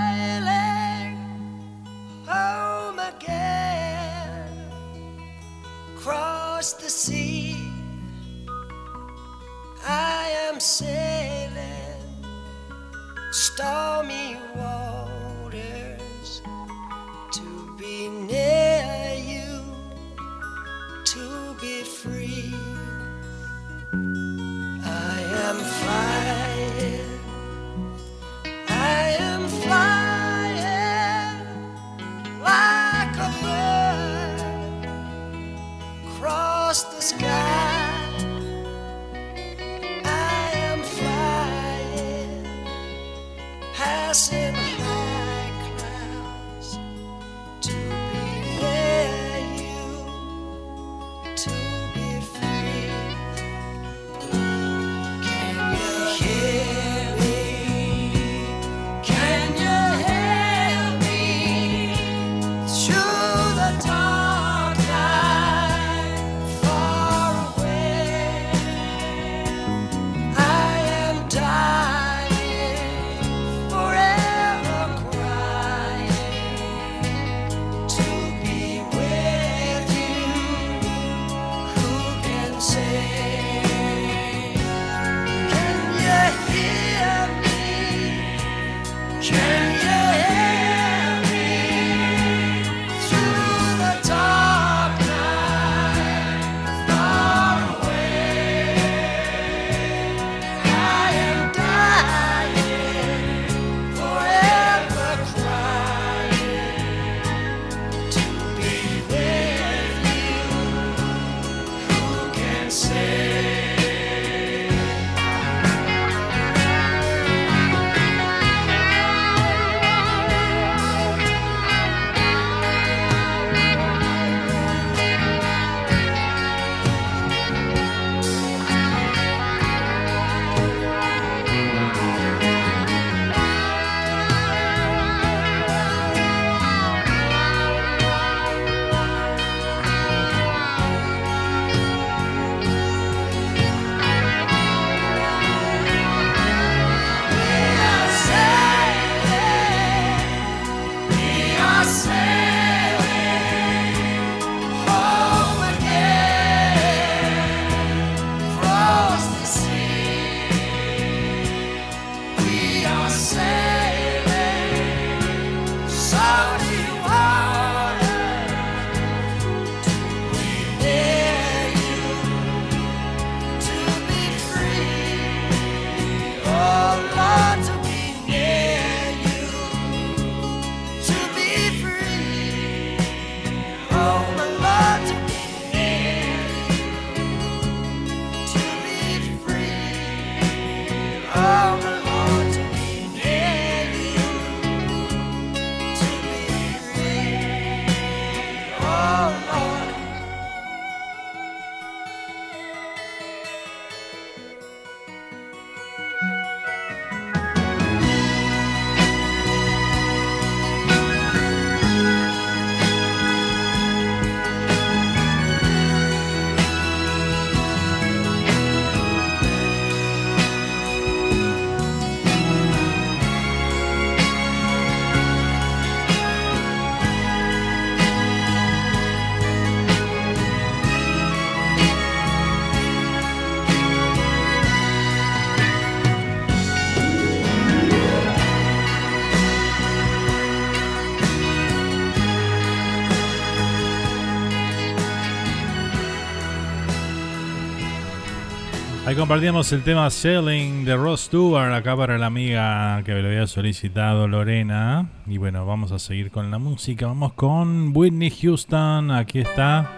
Ahí compartíamos el tema Shelling de Ross Stewart acá para la amiga que me lo había solicitado Lorena. Y bueno, vamos a seguir con la música. Vamos con Whitney Houston. Aquí está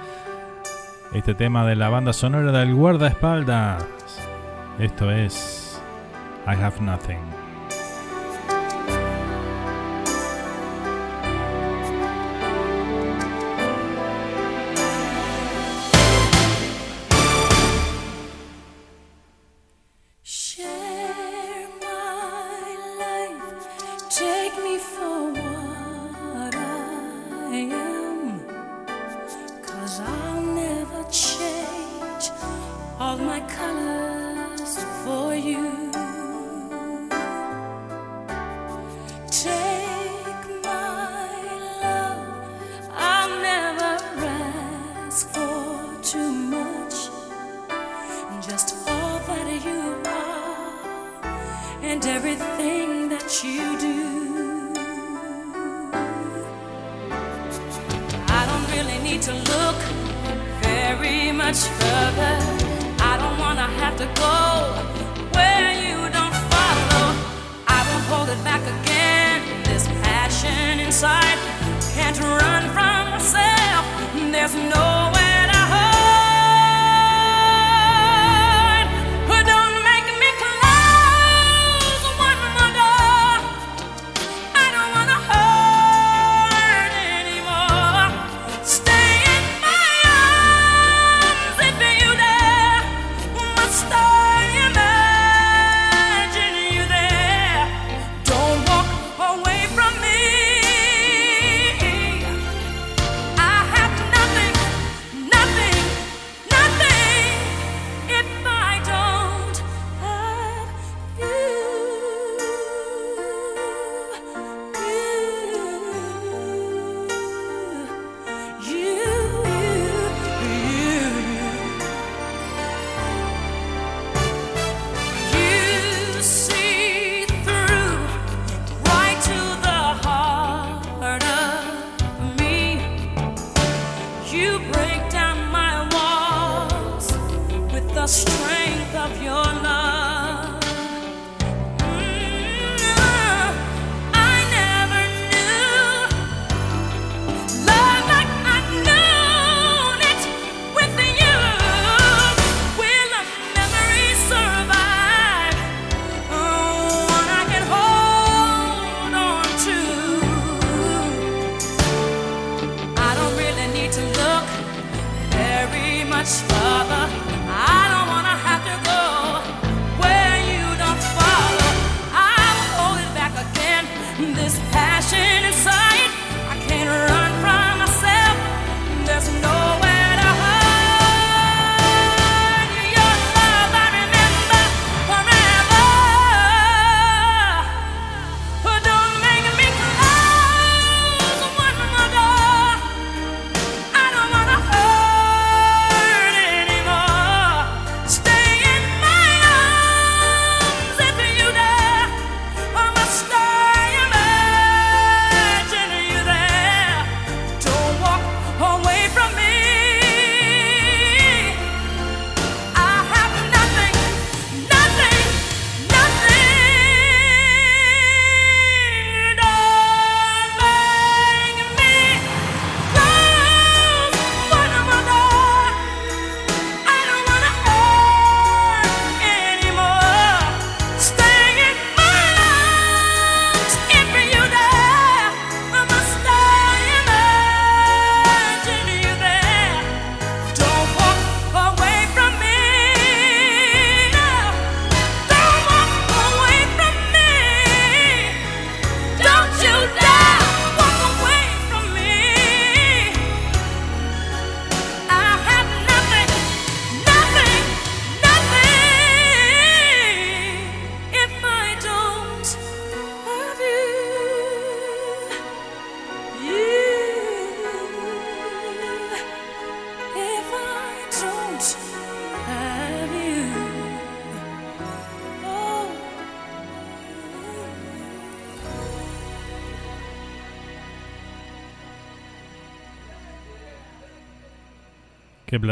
este tema de la banda sonora del guardaespaldas. Esto es I Have Nothing.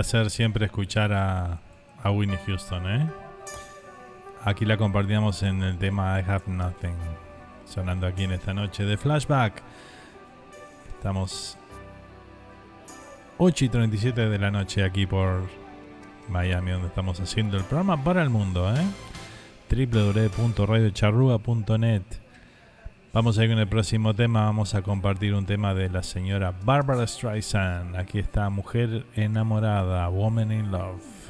placer siempre escuchar a, a Winnie Houston. ¿eh? Aquí la compartíamos en el tema I Have Nothing, sonando aquí en esta noche de flashback. Estamos 8 y 37 de la noche aquí por Miami, donde estamos haciendo el programa para el mundo, ¿eh? Vamos a ir con el próximo tema. Vamos a compartir un tema de la señora Barbara Streisand. Aquí está Mujer Enamorada, Woman in Love.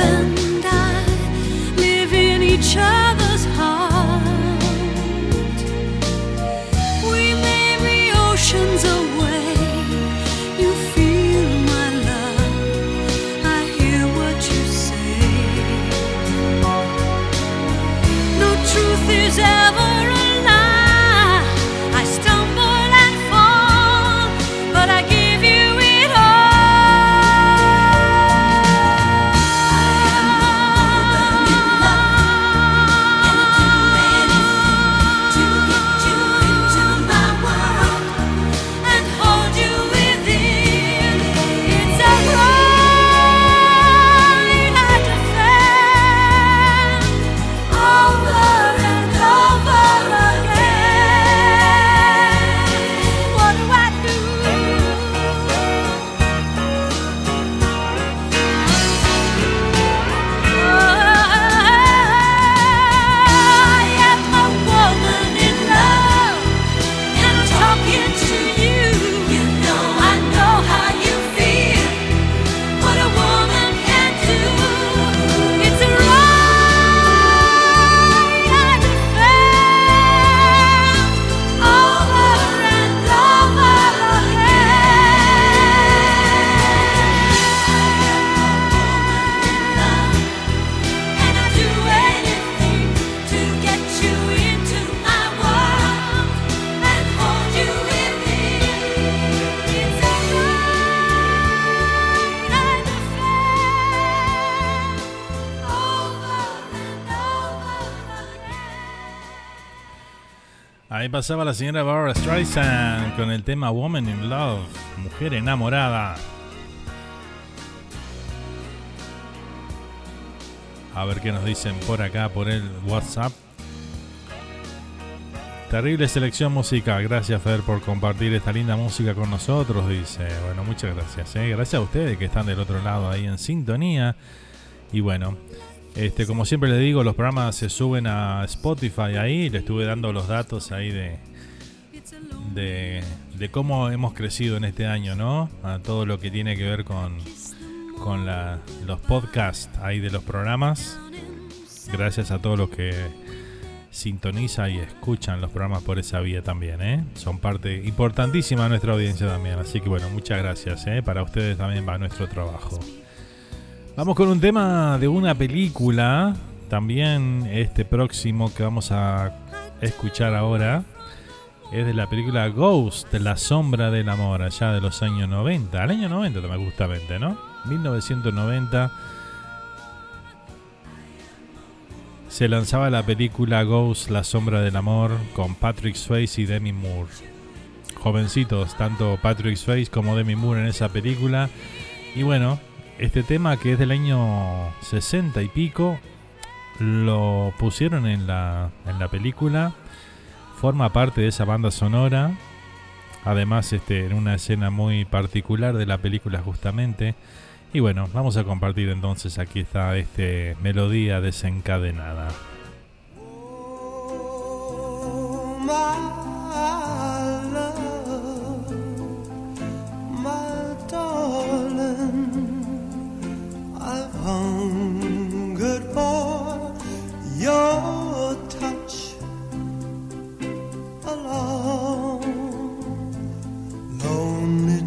open pasaba la señora Barbara Streisand con el tema Woman in Love, Mujer enamorada. A ver qué nos dicen por acá, por el WhatsApp. Terrible selección musical. Gracias, Fer, por compartir esta linda música con nosotros. Dice, bueno, muchas gracias. ¿eh? Gracias a ustedes que están del otro lado ahí en sintonía. Y bueno, este, como siempre les digo, los programas se suben a Spotify ahí. Le estuve dando los datos ahí de, de, cómo hemos crecido en este año, ¿no? A todo lo que tiene que ver con, con la- los podcasts ahí de los programas. Gracias a todos los que sintoniza y escuchan los programas por esa vía también, ¿eh? Son parte importantísima de nuestra audiencia también. Así que bueno, muchas gracias, ¿eh? Para ustedes también va nuestro trabajo. Vamos con un tema de una película, también este próximo que vamos a escuchar ahora. Es de la película Ghost, La Sombra del Amor, allá de los años 90. Al año 90 también justamente, ¿no? 1990 se lanzaba la película Ghost, La Sombra del Amor con Patrick Swayze y Demi Moore. Jovencitos, tanto Patrick Swayze como Demi Moore en esa película. Y bueno, este tema que es del año 60 y pico, lo pusieron en la, en la película. Forma parte de esa banda sonora. Además, este, en una escena muy particular de la película justamente. Y bueno, vamos a compartir entonces aquí está este melodía desencadenada. my love, I've hungered for your touch a long, lonely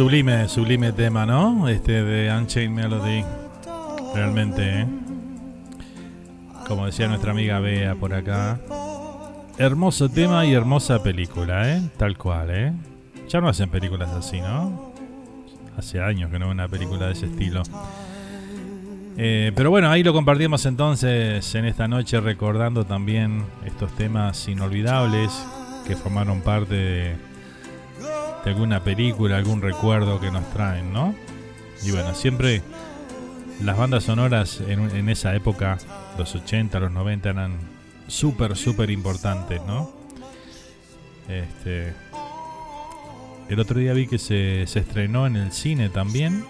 Sublime, sublime tema, ¿no? Este de Unchained Melody. Realmente, ¿eh? Como decía nuestra amiga Bea por acá. Hermoso tema y hermosa película, ¿eh? Tal cual, ¿eh? Ya no hacen películas así, ¿no? Hace años que no veo una película de ese estilo. Eh, pero bueno, ahí lo compartimos entonces en esta noche recordando también estos temas inolvidables que formaron parte de, de alguna película, algún recuerdo que nos traen, ¿no? Y bueno, siempre las bandas sonoras en, esa época, los 80, los 90, eran súper, súper importantes, ¿no? Este, el otro día vi que se, se estrenó en el cine también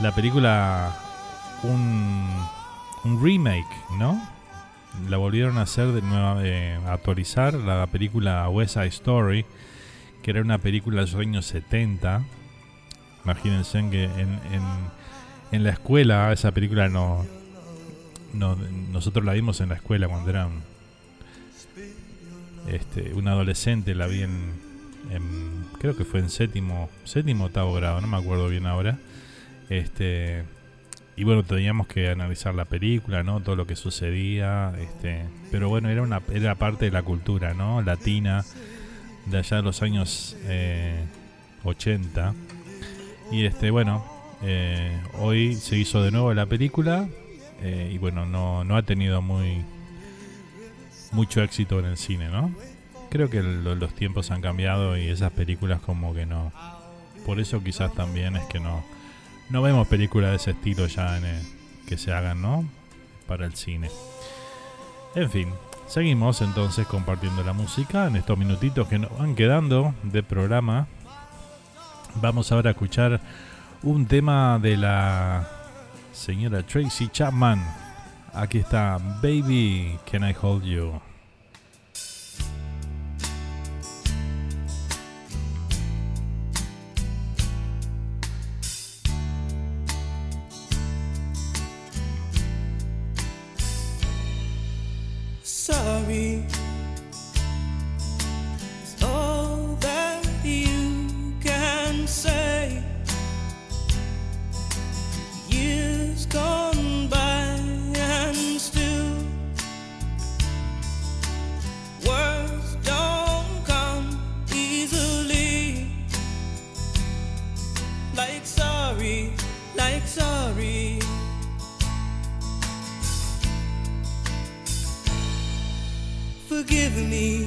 la película, un, un remake, ¿no? La volvieron a hacer de nuevo, eh, a actualizar la película West Side Story, que era una película de los años 70. Imagínense que en, en, en la escuela esa película no, no, nosotros la vimos en la escuela cuando era un, este, un adolescente, la vi en, en- creo que fue en séptimo, séptimo octavo grado, no me acuerdo bien ahora. Este, y bueno, teníamos que analizar la película, ¿no? Todo lo que sucedía, este, pero bueno, era una era parte de la cultura, ¿no? Latina de allá de los años eh, 80. Y este, bueno, eh, hoy se hizo de nuevo la película eh, y bueno, no, no ha tenido muy mucho éxito en el cine, ¿no? Creo que lo- los tiempos han cambiado y esas películas como que no. Por eso quizás también es que no no vemos películas de ese estilo ya en el- que se hagan, ¿no? Para el cine. En fin, seguimos entonces compartiendo la música en estos minutitos que nos van quedando de programa. Vamos ahora a escuchar un tema de la señora Tracy Chapman. Aquí está Baby, Can I Hold You? Sorry. It's all that you can say. Years gone by and still words don't come easily. Like sorry, like sorry. Forgive me.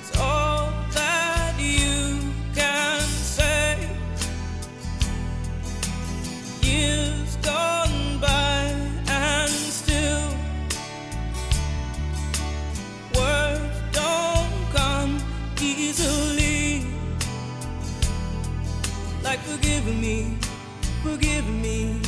It's all that you can say. Years gone by and still words don't come easily. Like forgive me, forgive me.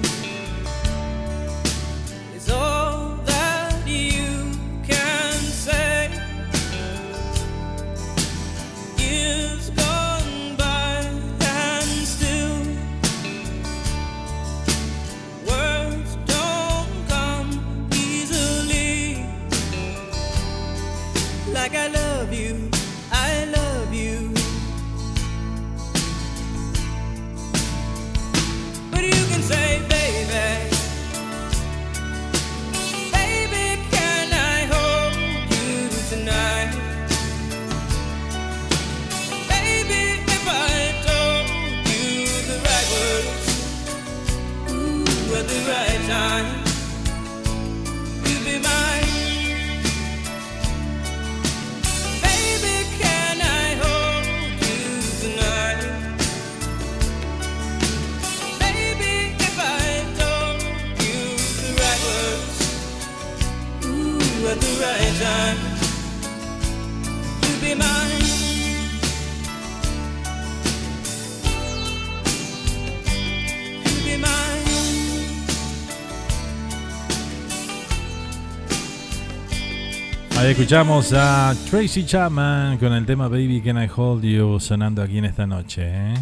escuchamos a Tracy Chapman con el tema Baby Can I Hold You sonando aquí en esta noche. ¿eh?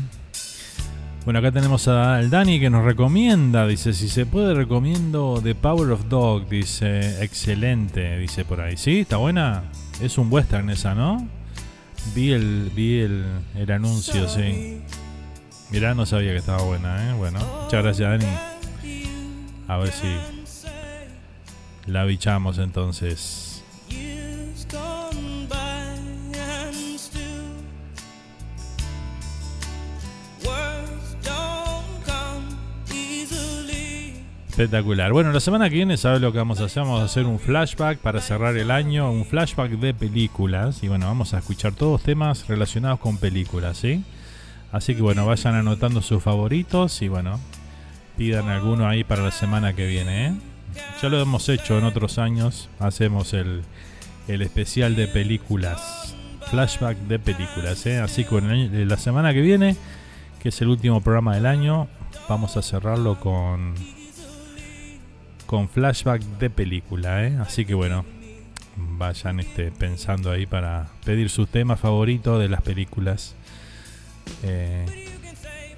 Bueno, acá tenemos al Dani que nos recomienda, dice, si se puede recomiendo The Power of Dog, dice, excelente, dice por ahí. ¿Sí? ¿Está buena? Es un western esa, ¿no? Vi el, vi el, el anuncio, sí. Mirá, no sabía que estaba buena, ¿eh? Bueno, muchas gracias, Dani. A ver si la bichamos entonces. Espectacular. Bueno, la semana que viene, ¿sabes lo que vamos a hacer? Vamos a hacer un flashback para cerrar el año, un flashback de películas. Y bueno, vamos a escuchar todos temas relacionados con películas, ¿sí? Así que bueno, vayan anotando sus favoritos y bueno, pidan alguno ahí para la semana que viene, ¿eh? Ya lo hemos hecho en otros años, hacemos el, el especial de películas, flashback de películas, ¿eh? Así que bueno, la semana que viene, que es el último programa del año, vamos a cerrarlo con con flashback de película, ¿eh? Así que bueno, vayan este, pensando ahí para pedir sus temas favoritos de las películas. Eh,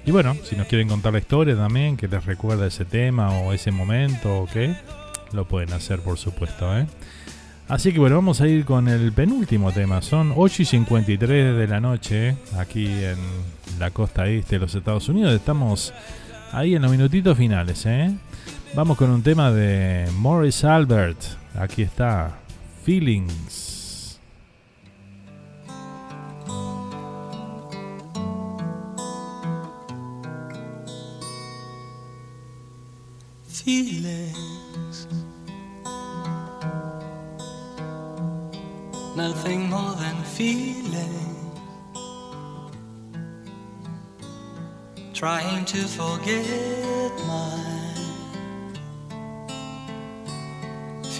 y bueno, si nos quieren contar la historia también, que les recuerda ese tema o ese momento o qué, lo pueden hacer por supuesto, ¿eh? Así que bueno, vamos a ir con el penúltimo tema. Son 8 y 53 de la noche ¿eh? aquí en la costa este de los Estados Unidos. Estamos ahí en los minutitos finales, ¿eh? Vamos con un tema de Morris Albert. Aquí está, Feelings. feelings. Nothing more than feeling. Trying to forget my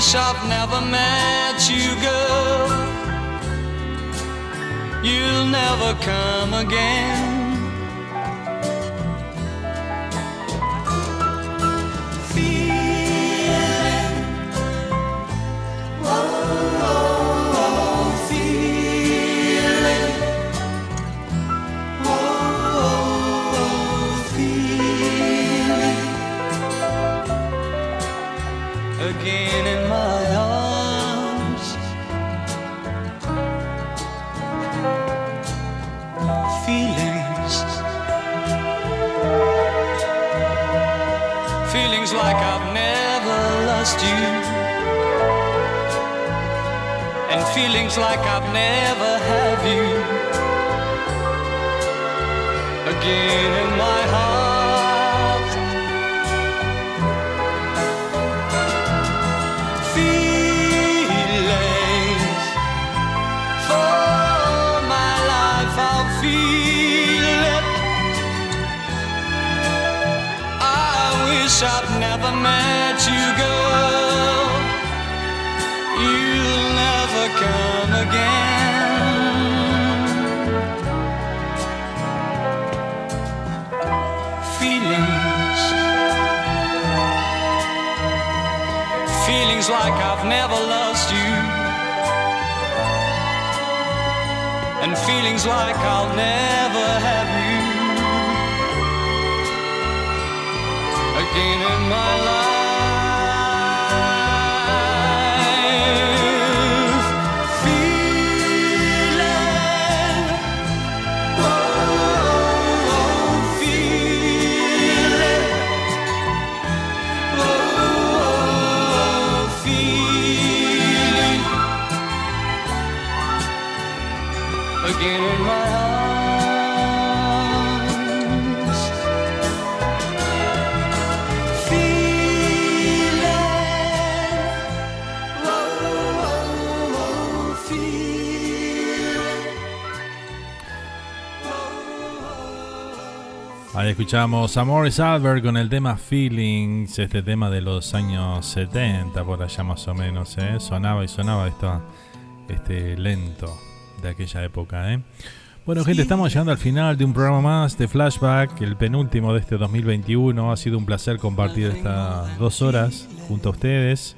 Wish I've never met you, girl. You'll never come again. Escuchamos a Morris Albert con el tema Feelings, este tema de los años 70, por allá más o menos, ¿eh? sonaba y sonaba esto, este lento de aquella época. ¿eh? Bueno, gente, estamos llegando al final de un programa más de Flashback, el penúltimo de este 2021. Ha sido un placer compartir estas dos horas junto a ustedes.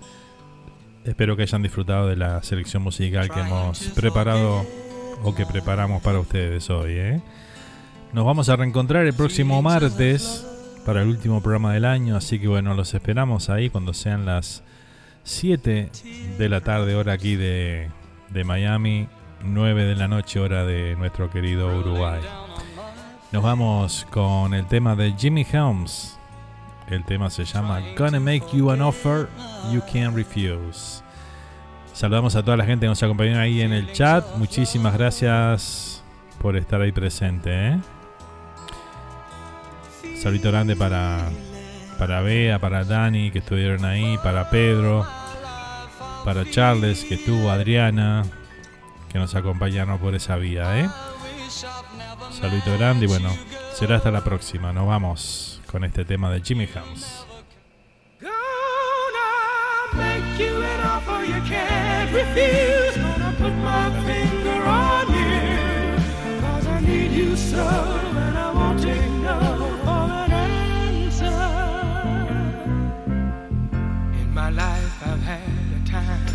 Espero que hayan disfrutado de la selección musical que hemos preparado o que preparamos para ustedes hoy. ¿eh? Nos vamos a reencontrar el próximo martes para el último programa del año, así que bueno, los esperamos ahí cuando sean las 7 de la tarde, hora aquí de, de Miami, 9 de la noche, hora de nuestro querido Uruguay. Nos vamos con el tema de Jimmy Helms. El tema se llama Gonna Make You an Offer You Can't Refuse. Saludamos a toda la gente que nos acompañó ahí en el chat. Muchísimas gracias por estar ahí presente. ¿eh? Saludito grande para, para Bea, para Dani que estuvieron ahí, para Pedro, para Charles que estuvo, Adriana que nos acompañaron por esa vía. ¿eh? Saludito grande y bueno, será hasta la próxima. Nos vamos con este tema de Jimmy make life, I've had a time,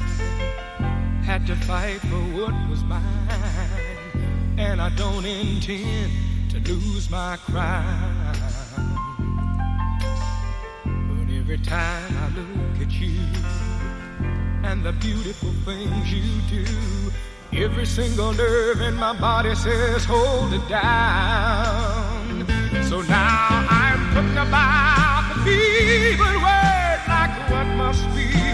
had to fight for what was mine. And I don't intend to lose my crown. But every time I look at you and the beautiful things you do, every single nerve in my body says, hold it down. So now I'm putting about the what must be,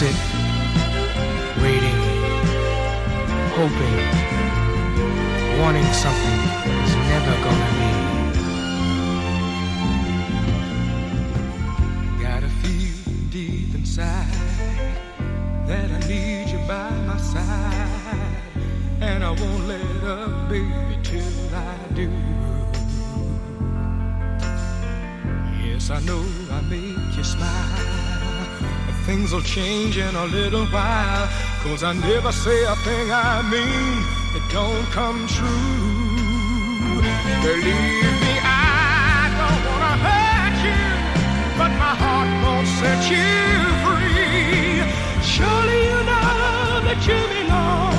sit waiting, hoping, wanting something that's never gonna I won't let up, baby, till I do. Yes, I know I make you smile. Things will change in a little while. Cause I never say a thing I mean. It don't come true. Believe me, I don't wanna hurt you. But my heart won't set you free. Surely you know that you belong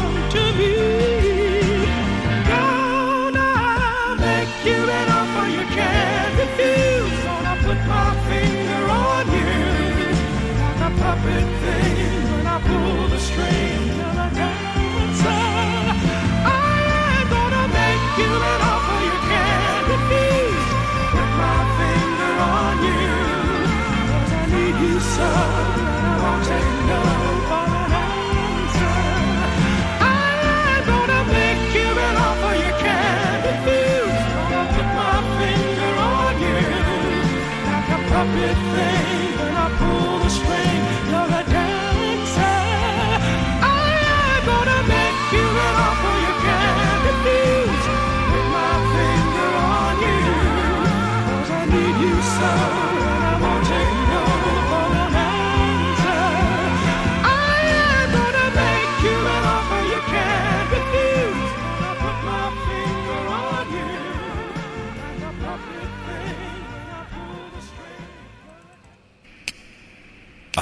pressure